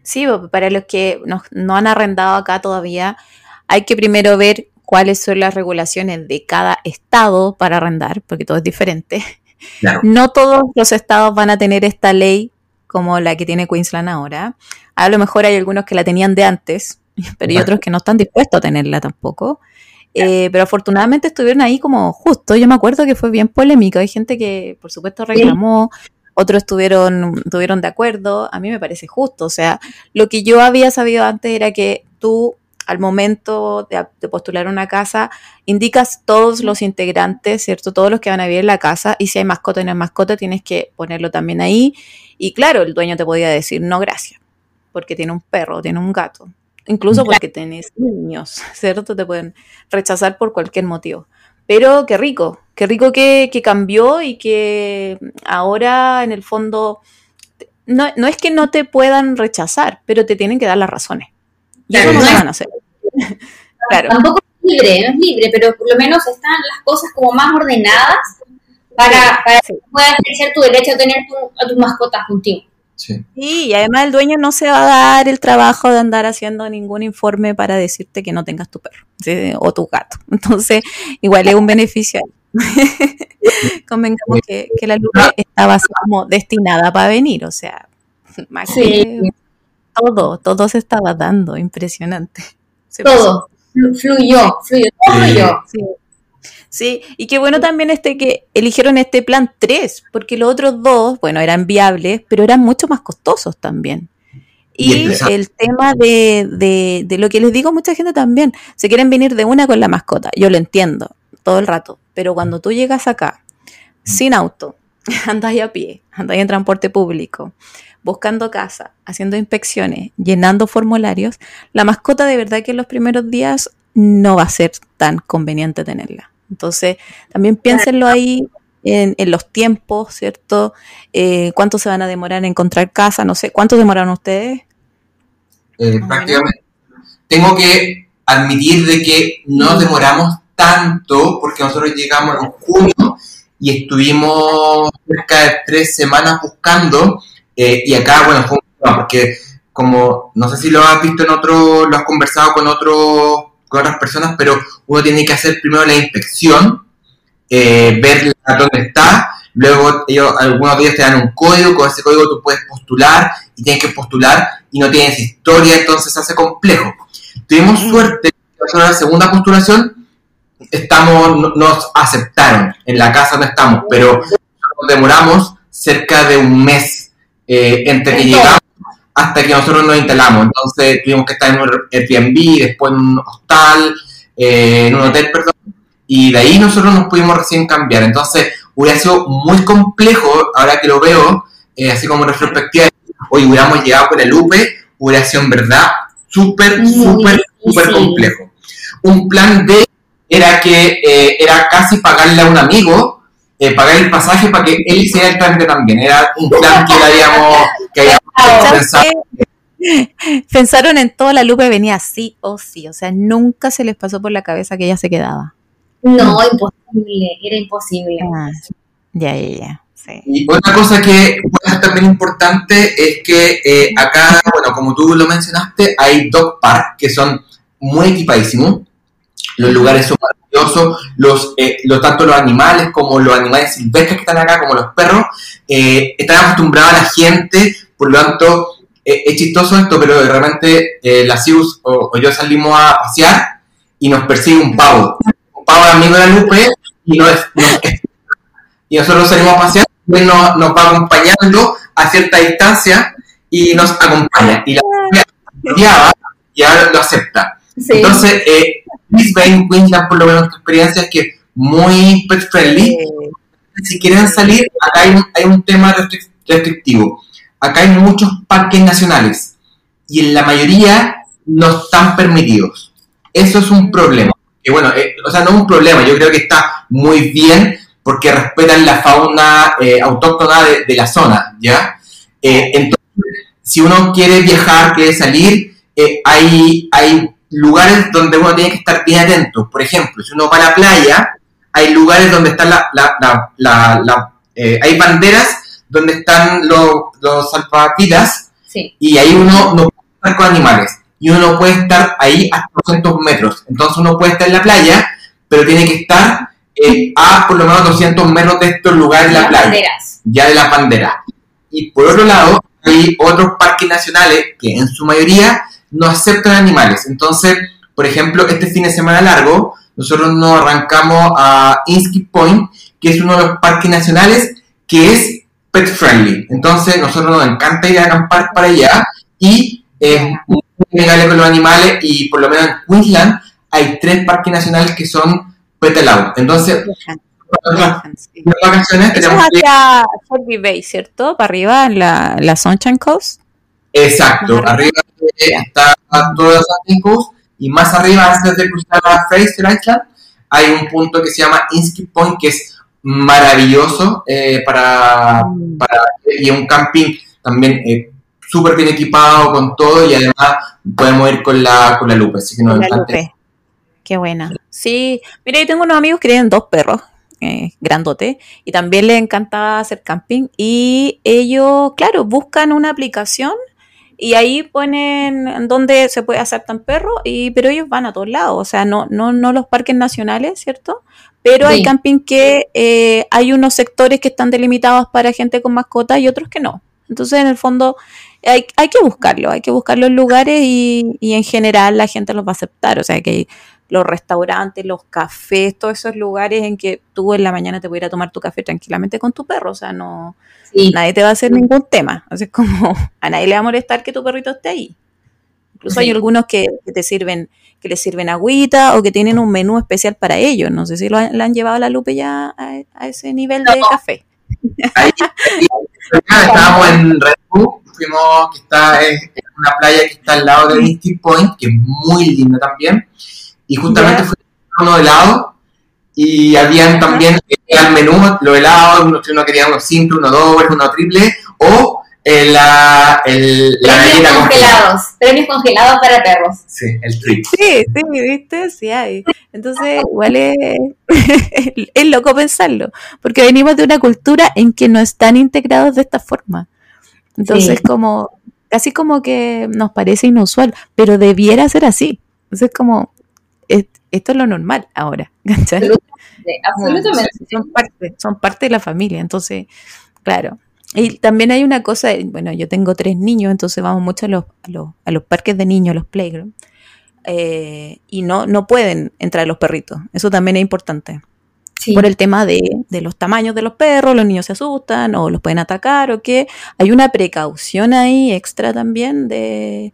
Sí, para los que no, no han arrendado acá todavía, hay que primero ver cuáles son las regulaciones de cada estado para arrendar, porque todo es diferente. Claro. No todos los estados van a tener esta ley como la que tiene Queensland ahora. A lo mejor hay algunos que la tenían de antes, <laughs> pero hay otros que no están dispuestos a tenerla tampoco. Eh, pero afortunadamente estuvieron ahí como justo. Yo me acuerdo que fue bien polémico. Hay gente que, por supuesto, reclamó, otros estuvieron, estuvieron de acuerdo. A mí me parece justo. O sea, lo que yo había sabido antes era que tú al momento de, postular una casa, indicas todos los integrantes, ¿cierto? Todos los que van a vivir en la casa. Y si hay mascota y no hay mascota, tienes que ponerlo también ahí. Y claro, el dueño te podía decir, no, gracias, porque tiene un perro, tiene un gato. Incluso porque tenés niños, <laughs> ¿cierto? Te pueden rechazar por cualquier motivo. Pero qué rico, qué rico que, que cambió y que ahora en el fondo no, no, es que no te puedan rechazar, pero te tienen que dar las razones. Y eso no lo van a hacer. <laughs> claro. Tampoco es libre, no es libre, pero por lo menos están las cosas como más ordenadas para, para que puedas ejercer tu derecho a tener a tus mascotas contigo. Sí. y además el dueño no se va a dar el trabajo de andar haciendo ningún informe para decirte que no tengas tu perro o tu gato. <laughs> Entonces, igual es un beneficio. <laughs> Convengamos que, la luz estaba como destinada para venir, o sea, más que todo, todo se estaba dando, impresionante. todo, fluyó, fluyó, todo fluyó. Sí. Y qué bueno también este que eligieron este plan 3, porque los otros dos, bueno, eran viables, pero eran mucho más costosos también. Y, el tema de, de, de, lo que les digo mucha gente también, se quieren venir de una con la mascota, yo lo entiendo todo el rato, pero cuando tú llegas acá sin auto, <laughs> andas a pie, andas en transporte público, buscando casa, haciendo inspecciones, llenando formularios, la mascota de verdad que en los primeros días no va a ser tan conveniente tenerla. Entonces, también piénsenlo ahí en, los tiempos, ¿cierto? Eh, ¿Cuánto se van a demorar en encontrar casa? No sé, ¿cuánto demoraron ustedes? Eh, prácticamente. Tengo que admitir de que no demoramos tanto porque nosotros llegamos en junio y estuvimos cerca de tres semanas buscando eh, y acá, bueno, fue porque como no sé si lo has visto en otro, lo has conversado con otros con otras personas, pero uno tiene que hacer primero la inspección, eh, ver dónde está, luego ellos, algunos de ellos te dan un código, con ese código tú puedes postular y tienes que postular y no tienes historia, entonces se hace complejo. Tuvimos suerte, en la segunda postulación estamos, nos aceptaron, en la casa no estamos, pero nos demoramos cerca de un mes eh, entre que llegamos hasta que nosotros nos instalamos. Entonces tuvimos que estar en un Airbnb, después en un hostal, eh, en un hotel, perdón, y de ahí nosotros nos pudimos recién cambiar. Entonces hubiera sido muy complejo, ahora que lo veo, eh, así como en retrospectiva, hoy hubiéramos llegado con el UPE, hubiera sido en verdad súper, súper, súper complejo. Un plan D era que eh, era casi pagarle a un amigo, pagar el pasaje para que él hiciera el trámite también. Era un plan que habíamos, que habíamos <laughs> Pensaron en todo, la Lupe venía sí o sí, o sea, nunca se les pasó por la cabeza que ella se quedaba. No, imposible, era imposible. Ah, ya, ya, ya. Y otra cosa que puede ser también importante es que eh, acá, bueno, como tú lo mencionaste, hay dog park que son muy equipadísimos. Los lugares son maravillosos, los, eh, tanto los animales como los animales silvestres que están acá, como los perros, eh, están acostumbrados a la gente por lo tanto, eh, es chistoso esto, pero realmente eh, la CIUS o, yo salimos a pasear y nos persigue un pavo. Un pavo amigo de la Lupe y, nosotros salimos a pasear y él nos, nos, va acompañando a cierta distancia y nos acompaña. Y la y ahora lo acepta. Entonces, eh, Brisbane, Queensland, por lo menos tu experiencia es que muy pet friendly. Si quieren salir, acá hay, hay un tema restrictivo acá hay muchos parques nacionales y en la mayoría no están permitidos. Eso es un problema. Y bueno, eh, o sea, no es un problema, yo creo que está muy bien porque respetan la fauna eh, autóctona de, la zona, ¿ya? Eh, entonces, si uno quiere viajar, quiere salir, hay, hay lugares donde uno tiene que estar bien atento. Por ejemplo, si uno va a la playa, hay lugares donde están la, la, la, hay banderas donde están los, los y ahí uno no puede estar con animales y uno no puede estar ahí a 200 metros. Entonces uno puede estar en la playa, pero tiene que estar eh, a por lo menos 200 metros de estos lugares de la playa, ya de la bandera. Y por otro lado, hay otros parques nacionales que en su mayoría no aceptan animales. Entonces, por ejemplo, este fin de semana largo, nosotros nos arrancamos a Insky Point, que es uno de los parques nacionales que es pet friendly. Entonces, nosotros nos encanta ir a acampar para allá y es amigables con los animales y por lo menos en Queensland hay tres parques nacionales que son petalados. Entonces, sí. las vacaciones tenemos hacia que... Bay, ¿cierto? Para arriba, en la, la Sunshine Coast. Exacto, arriba está toda Sunshine Coast y más arriba, antes de cruzar a Fraser Island, hay un punto que se llama Inskeep Point, que es maravilloso eh, para, mm. para, y un camping también eh, súper bien equipado con todo y además podemos ir con la, con la Lupe, así que nos encanta. Qué buena. Sí, mira, yo tengo unos amigos que tienen dos perros, eh, grandote, y también les encanta hacer camping. Y ellos, claro, buscan una aplicación y ahí ponen donde se puede hacer tan perro, y, pero ellos van a todos lados, o sea, no, no, no los parques nacionales, ¿cierto? Pero hay camping que eh, hay unos sectores que están delimitados para gente con mascotas y otros que no. Entonces, en el fondo, hay, hay que buscarlo, hay que buscar los lugares y, y en general la gente los va a aceptar. O sea, que los restaurantes, los cafés, todos esos lugares en que tú en la mañana te puedes ir a tomar tu café tranquilamente con tu perro, o sea, no nadie te va a hacer ningún tema, así es como <laughs> a nadie le va a molestar que tu perrito esté ahí. Incluso hay algunos que, te sirven, que les sirven agüita o que tienen un menú especial para ellos. No sé si lo han, han llevado a la Lupe ya a, ese nivel de café. Ahí, <laughs> estábamos en Red Bull, fuimos, que está en una playa que está al lado de Misty Point, que es muy linda también y justamente fue uno helado y habían también el menú, los helados, uno, uno quería uno simple, uno doble, uno triple, o el, la, el, la premios congelados, premios congelados para perros. Sí, el trip. Sí, sí, viste, sí hay. Entonces, igual es, <laughs> es loco pensarlo, porque venimos de una cultura en que no están integrados de esta forma. Entonces, como, casi como que nos parece inusual, pero debiera ser así. Entonces, como, esto es lo normal ahora. <laughs> Absolutamente. Son parte, son parte de la familia, entonces, claro. Y también hay una cosa, bueno, yo tengo tres niños, entonces vamos mucho a los, a los, parques de niños, a los playgrounds, eh, y no, no pueden entrar los perritos. Eso también es importante. Por el tema de, de, los tamaños de los perros, los niños se asustan o los pueden atacar o qué. Hay una precaución ahí extra también de,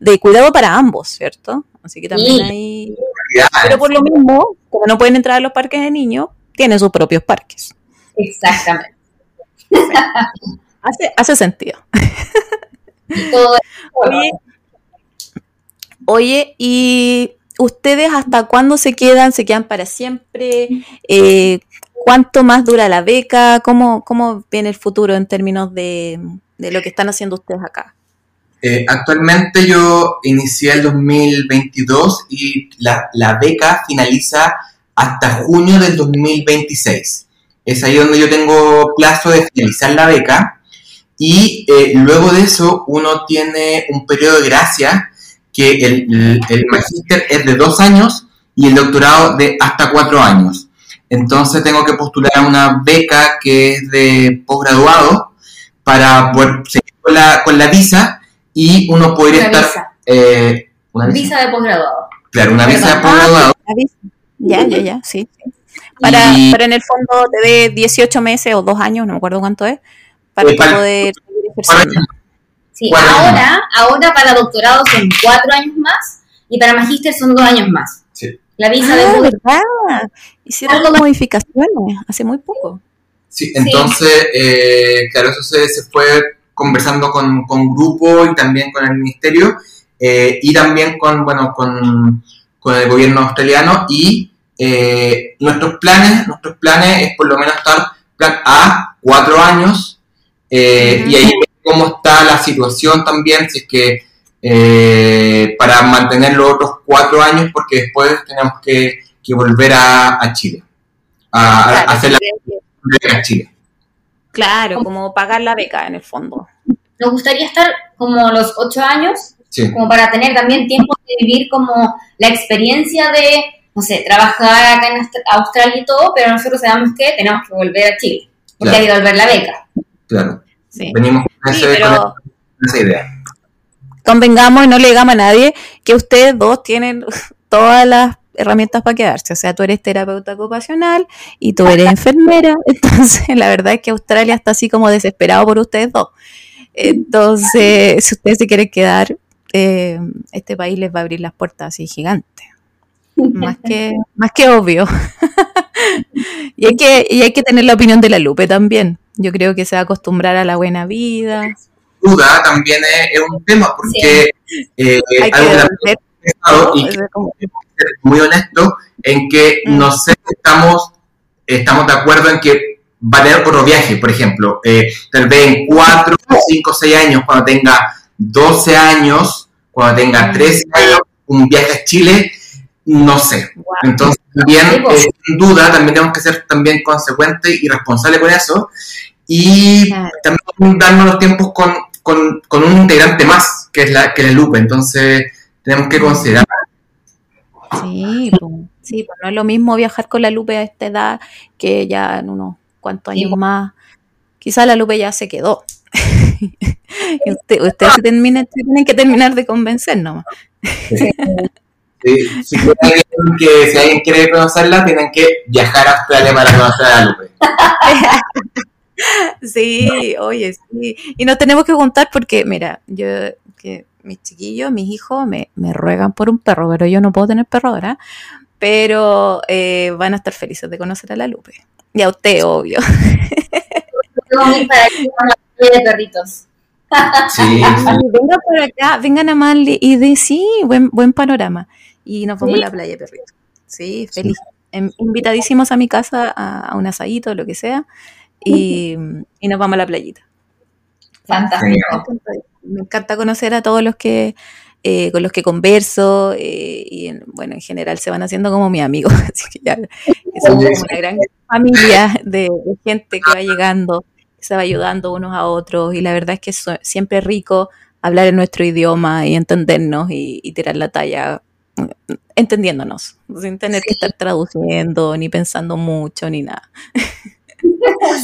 de cuidado para ambos, ¿cierto? Así que también hay... Pero por lo mismo, como no pueden entrar a los parques de niños, tienen sus propios parques. Exactamente. <laughs> Hace, hace sentido. <laughs> oye, oye, ¿y ustedes hasta cuándo se quedan? ¿Se quedan para siempre? Eh, ¿Cuánto más dura la beca? ¿Cómo, ¿Cómo viene el futuro en términos de, de lo que están haciendo ustedes acá? Eh, actualmente yo inicié el 2022 y la, beca finaliza hasta junio del 2026. Es ahí donde yo tengo plazo de finalizar la beca y eh, luego de eso uno tiene un periodo de gracia que el, el, magíster es de dos años y el doctorado de hasta cuatro años. Entonces tengo que postular a una beca que es de posgraduado para poder seguir con la visa y uno podría estar... Visa. Eh, una visa. de posgraduado. Claro, una visa de posgraduado. Ah, ya, ya, ya, sí. Para, para en el fondo te dé 18 meses o dos años, no me acuerdo cuánto es, para, poder Sí, ahora, ahora para doctorado son cuatro años más y para magíster son dos años más. Sí. La visa de ah, ¿verdad? Hicieron las modificaciones hace muy poco. Sí, entonces, Eh, claro, eso se, se fue conversando con, con grupo y también con el ministerio eh, y también con, bueno, con, con el gobierno australiano y eh, nuestros planes, nuestros planes es por lo menos estar plan A, cuatro años eh, y ahí cómo está la situación también, si es que para mantener los otros cuatro años porque después tenemos que, que volver a, a Chile, a, a hacer la a Chile. Claro, como pagar la beca en el fondo. Nos gustaría estar como los ocho años, como para tener también tiempo de vivir como la experiencia de, no sé, trabajar acá en Australia y todo, pero nosotros sabemos que tenemos que volver a Chile, porque hay que volver la beca. Claro. Venimos con, esa idea. Convengamos y no le digamos a nadie que ustedes dos tienen <laughs> todas las herramientas para quedarse. O sea, tú eres terapeuta ocupacional y tú eres <laughs> enfermera. <laughs> Entonces, la verdad es que Australia está así como desesperado por ustedes dos. Entonces, si ustedes se quieren quedar, eh, este país les va a abrir las puertas así gigantes. Más que, <laughs> más que obvio. y, hay que, y hay que tener la opinión de la Lupe también. Yo creo que se va a acostumbrar a la buena vida. Duda también es, un tema porque eh, hay que y ser muy honesto en que mm. no sé si estamos, estamos de acuerdo en que va a tener otro viaje, por ejemplo, eh, tal vez en 4, 5, 6 años, cuando tenga 12 años, cuando tenga 13 mm. años, un viaje a Chile, no sé. Entonces, también, eh, sin duda, también tenemos que ser también consecuentes y responsables con eso. Y también darnos los tiempos con, con, con, un integrante más, que es la, que es la Lupe. Entonces, tenemos que considerar. Sí, pues, sí, pues no es lo mismo viajar con la Lupe a esta edad que ya en unos cuantos años más. Quizá la Lupe ya se quedó. <laughs> y usted, ustedes tienen que terminar de convencer nomás. Sí, si, alguien que, si alguien quiere conocerla, tienen que viajar a Australia para conocer a la Lupe. <laughs> Sí, oye, sí. Y nos tenemos que juntar porque, mira, yo que mis chiquillos, mis hijos me, me ruegan por un perro, pero yo no puedo tener perro ahora. Pero eh, van a estar felices de conocer a la Lupe. Y a usted, obvio. de perritos. Sí, <laughs> vengan por acá, vengan a Manly y de sí, buen, buen panorama. Y nos vamos a la playa, perrito. Sí, feliz. Em, invitadísimos a mi casa a, un asadito, lo que sea, y, <laughs> y nos vamos a la playita. Fantástico. Me encanta conocer a todos los que eh, con los que converso eh, y bueno, en general se van haciendo como mis amigos, <laughs> así que ya somos como una gran familia de, gente que va llegando, que se va ayudando unos a otros y la verdad es que es siempre rico hablar en nuestro idioma y entendernos y, tirar la talla entendiéndonos, sin tener que estar traduciendo ni pensando mucho ni nada.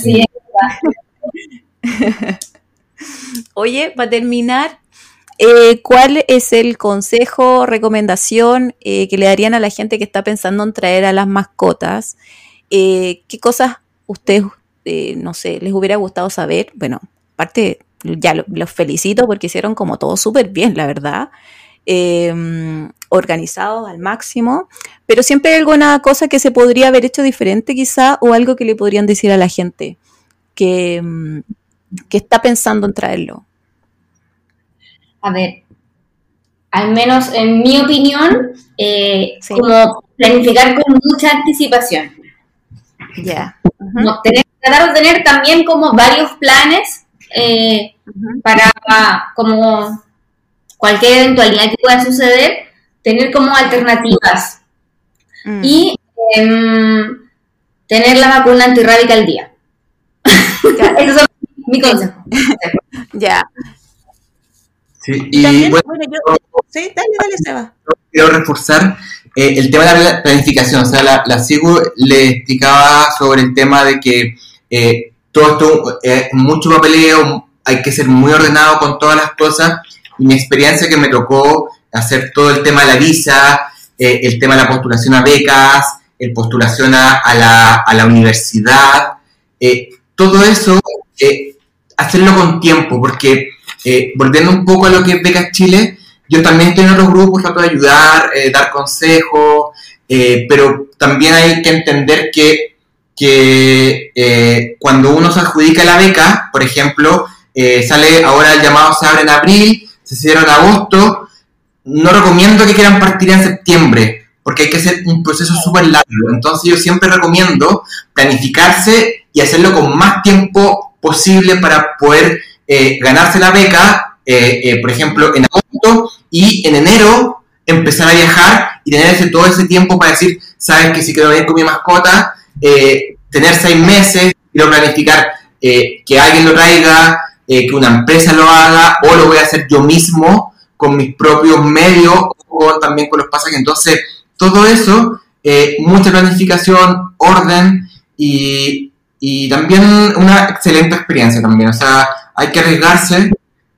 Sí, <laughs> Oye, para terminar, eh, ¿cuál es el consejo, recomendación eh, que le darían a la gente que está pensando en traer a las mascotas? Eh, ¿Qué cosas ustedes, no sé, les hubiera gustado saber? Bueno, aparte, ya los felicito porque hicieron como todo súper bien, la verdad. Em, organizados al máximo, pero siempre hay alguna cosa que se podría haber hecho diferente quizá o algo que le podrían decir a la gente que, em, que está pensando en traerlo a ver, al menos en mi opinión, eh, como planificar con mucha anticipación. Ya. tratar de tener también como varios planes eh, para como cualquier eventualidad que pueda suceder, tener como alternativas. Mm. Y em, tener la vacuna antirrábica al día. <laughs> Eso es mi consejo. <laughs> ya. Sí, y bueno, sí, dale, dale, Seba. Quiero reforzar eh, el tema de la planificación. O sea, la, la le explicaba sobre el tema de que eh, todo esto es eh, mucho papeleo, hay que ser muy ordenado con todas las cosas. Y mi experiencia que me tocó hacer todo el tema de la visa, el tema de la postulación a becas, el postulación a, la, a la, universidad, todo eso, hacerlo con tiempo, porque eh, volviendo un poco a lo que es Becas Chile, yo también estoy en otros grupos, trato de ayudar, eh, dar consejos, eh, pero también hay que entender que, cuando uno se adjudica la beca, por ejemplo, sale ahora el llamado se abre en abril, se cierra en agosto, no recomiendo que quieran partir en septiembre, porque hay que hacer un proceso súper largo. Entonces yo siempre recomiendo planificarse y hacerlo con más tiempo posible para poder eh, ganarse la beca, eh, eh, por ejemplo, en agosto y en enero empezar a viajar y tener ese, todo ese tiempo para decir, sabes que si quiero venir con mi mascota, tener seis meses, quiero planificar que alguien lo traiga, que una empresa lo haga o lo voy a hacer yo mismo con mis propios medios o también con los pasajes. Entonces, todo eso, mucha planificación, orden y, y también una excelente experiencia también. O sea, hay que arriesgarse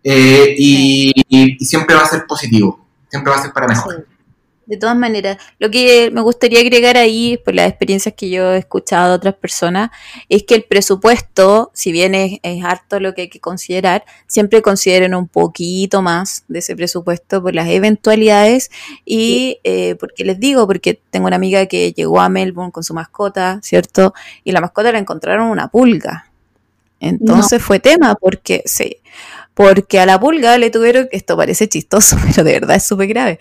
eh, y, siempre va a ser positivo, siempre va a ser para mejor. De todas maneras, lo que me gustaría agregar ahí, por las experiencias que yo he escuchado de otras personas, es que el presupuesto, si bien es, harto lo que hay que considerar, siempre consideren un poquito más de ese presupuesto por las eventualidades y eh, porque les digo, porque tengo una amiga que llegó a Melbourne con su mascota, ¿cierto? Y la mascota la encontraron una pulga. Entonces fue tema porque sí, porque a la pulga le tuvieron, esto parece chistoso, <laughs> pero de verdad es súper grave,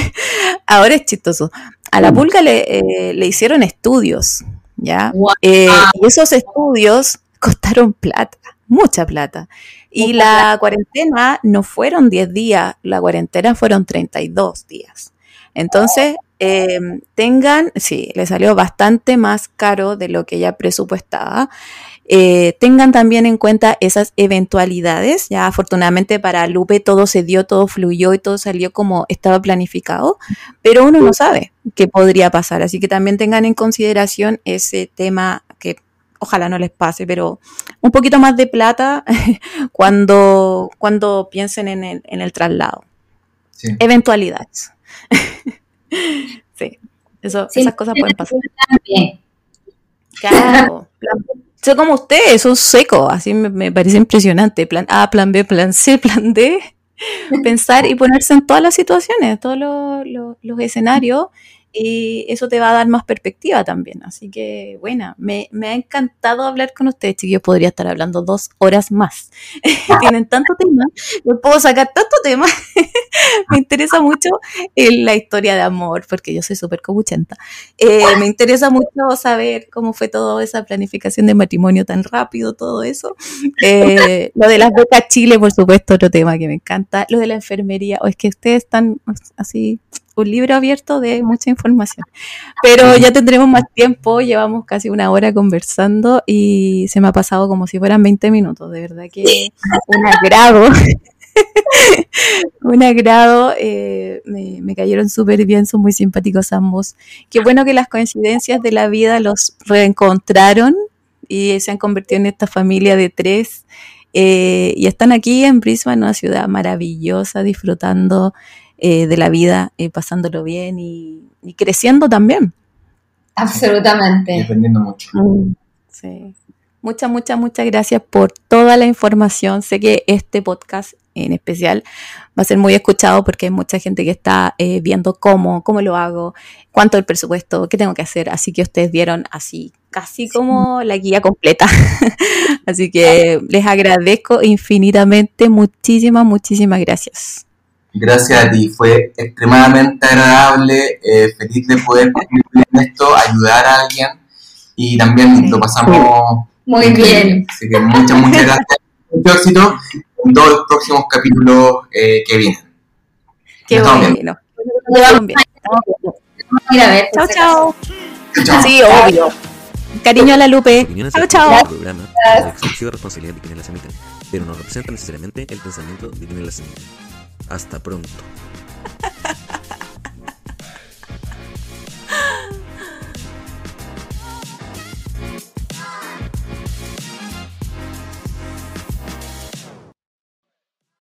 <laughs> ahora es chistoso, a la mm. pulga le, eh, le hicieron estudios, ¿ya? Eh, y esos estudios <laughs> costaron plata, mucha plata. Y la cuarentena no fueron 10 días, la cuarentena fueron 32 días. Entonces, em, tengan, sí, le salió bastante más caro de lo que ella presupuestaba. Eh, tengan también en cuenta esas eventualidades. Ya afortunadamente para Lupe todo se dio, todo fluyó y todo salió como estaba planificado, pero uno no sabe qué podría pasar. Así que también tengan en consideración ese tema que ojalá no les pase, pero un poquito más de plata <laughs> cuando, cuando piensen en el, en el traslado. Eventualidades. <laughs> sí, Eso, esas cosas pueden pasar. Claro, soy como ustedes, son secos, así me, parece impresionante. Plan A, plan B, plan C, <laughs> plan D. Pensar y ponerse en todas las situaciones, todos los escenarios y eso te va a dar más perspectiva también. Así que, bueno, me, ha encantado hablar con ustedes, chiquillos. Podría estar hablando dos horas más. <laughs> Tienen tanto tema, no puedo sacar tanto tema. <laughs> me interesa mucho eh, la historia de amor, porque yo soy súper cobuchenta. Eh, me interesa mucho saber cómo fue toda esa planificación de matrimonio tan rápido, todo eso. Eh, <laughs> lo de las becas Chile, por supuesto, otro tema que me encanta. Lo de la enfermería, o es que ustedes están así un libro abierto de mucha información. Pero ya tendremos más tiempo, llevamos casi una hora conversando y se me ha pasado como si fueran 20 minutos, de verdad que <laughs> un agrado. <laughs> un agrado, eh, me, me, cayeron súper bien, son muy simpáticos ambos. Qué bueno que las coincidencias de la vida los reencontraron y se han convertido en esta familia de tres. Eh, y están aquí en Brisbane, una ciudad maravillosa, disfrutando eh, de la vida, eh, pasándolo bien y, creciendo también. Absolutamente. Aprendiendo mucho. Mm, sí. Muchas, muchas, muchas gracias por toda la información. Sé que este podcast en especial va a ser muy escuchado porque hay mucha gente que está eh, viendo cómo, cómo lo hago, cuánto el presupuesto, qué tengo que hacer. Así que ustedes vieron así, casi como la guía completa. <laughs> así que les agradezco infinitamente. Muchísimas, muchísimas gracias. Gracias a ti, fue extremadamente agradable, eh, feliz de poder en esto, ayudar a alguien y también lo pasamos muy bien. Así que muchas, muchas gracias. Mucho éxito en todos los próximos capítulos eh, que vienen. Qué bueno. Chao, chao. Chao. Sí, obvio. Cariño a la Lupe. Chao, chao. programa, la exclusiva responsabilidad de quienes las emiten, pero no representan necesariamente el pensamiento de quienes las emiten. Hasta pronto. <laughs>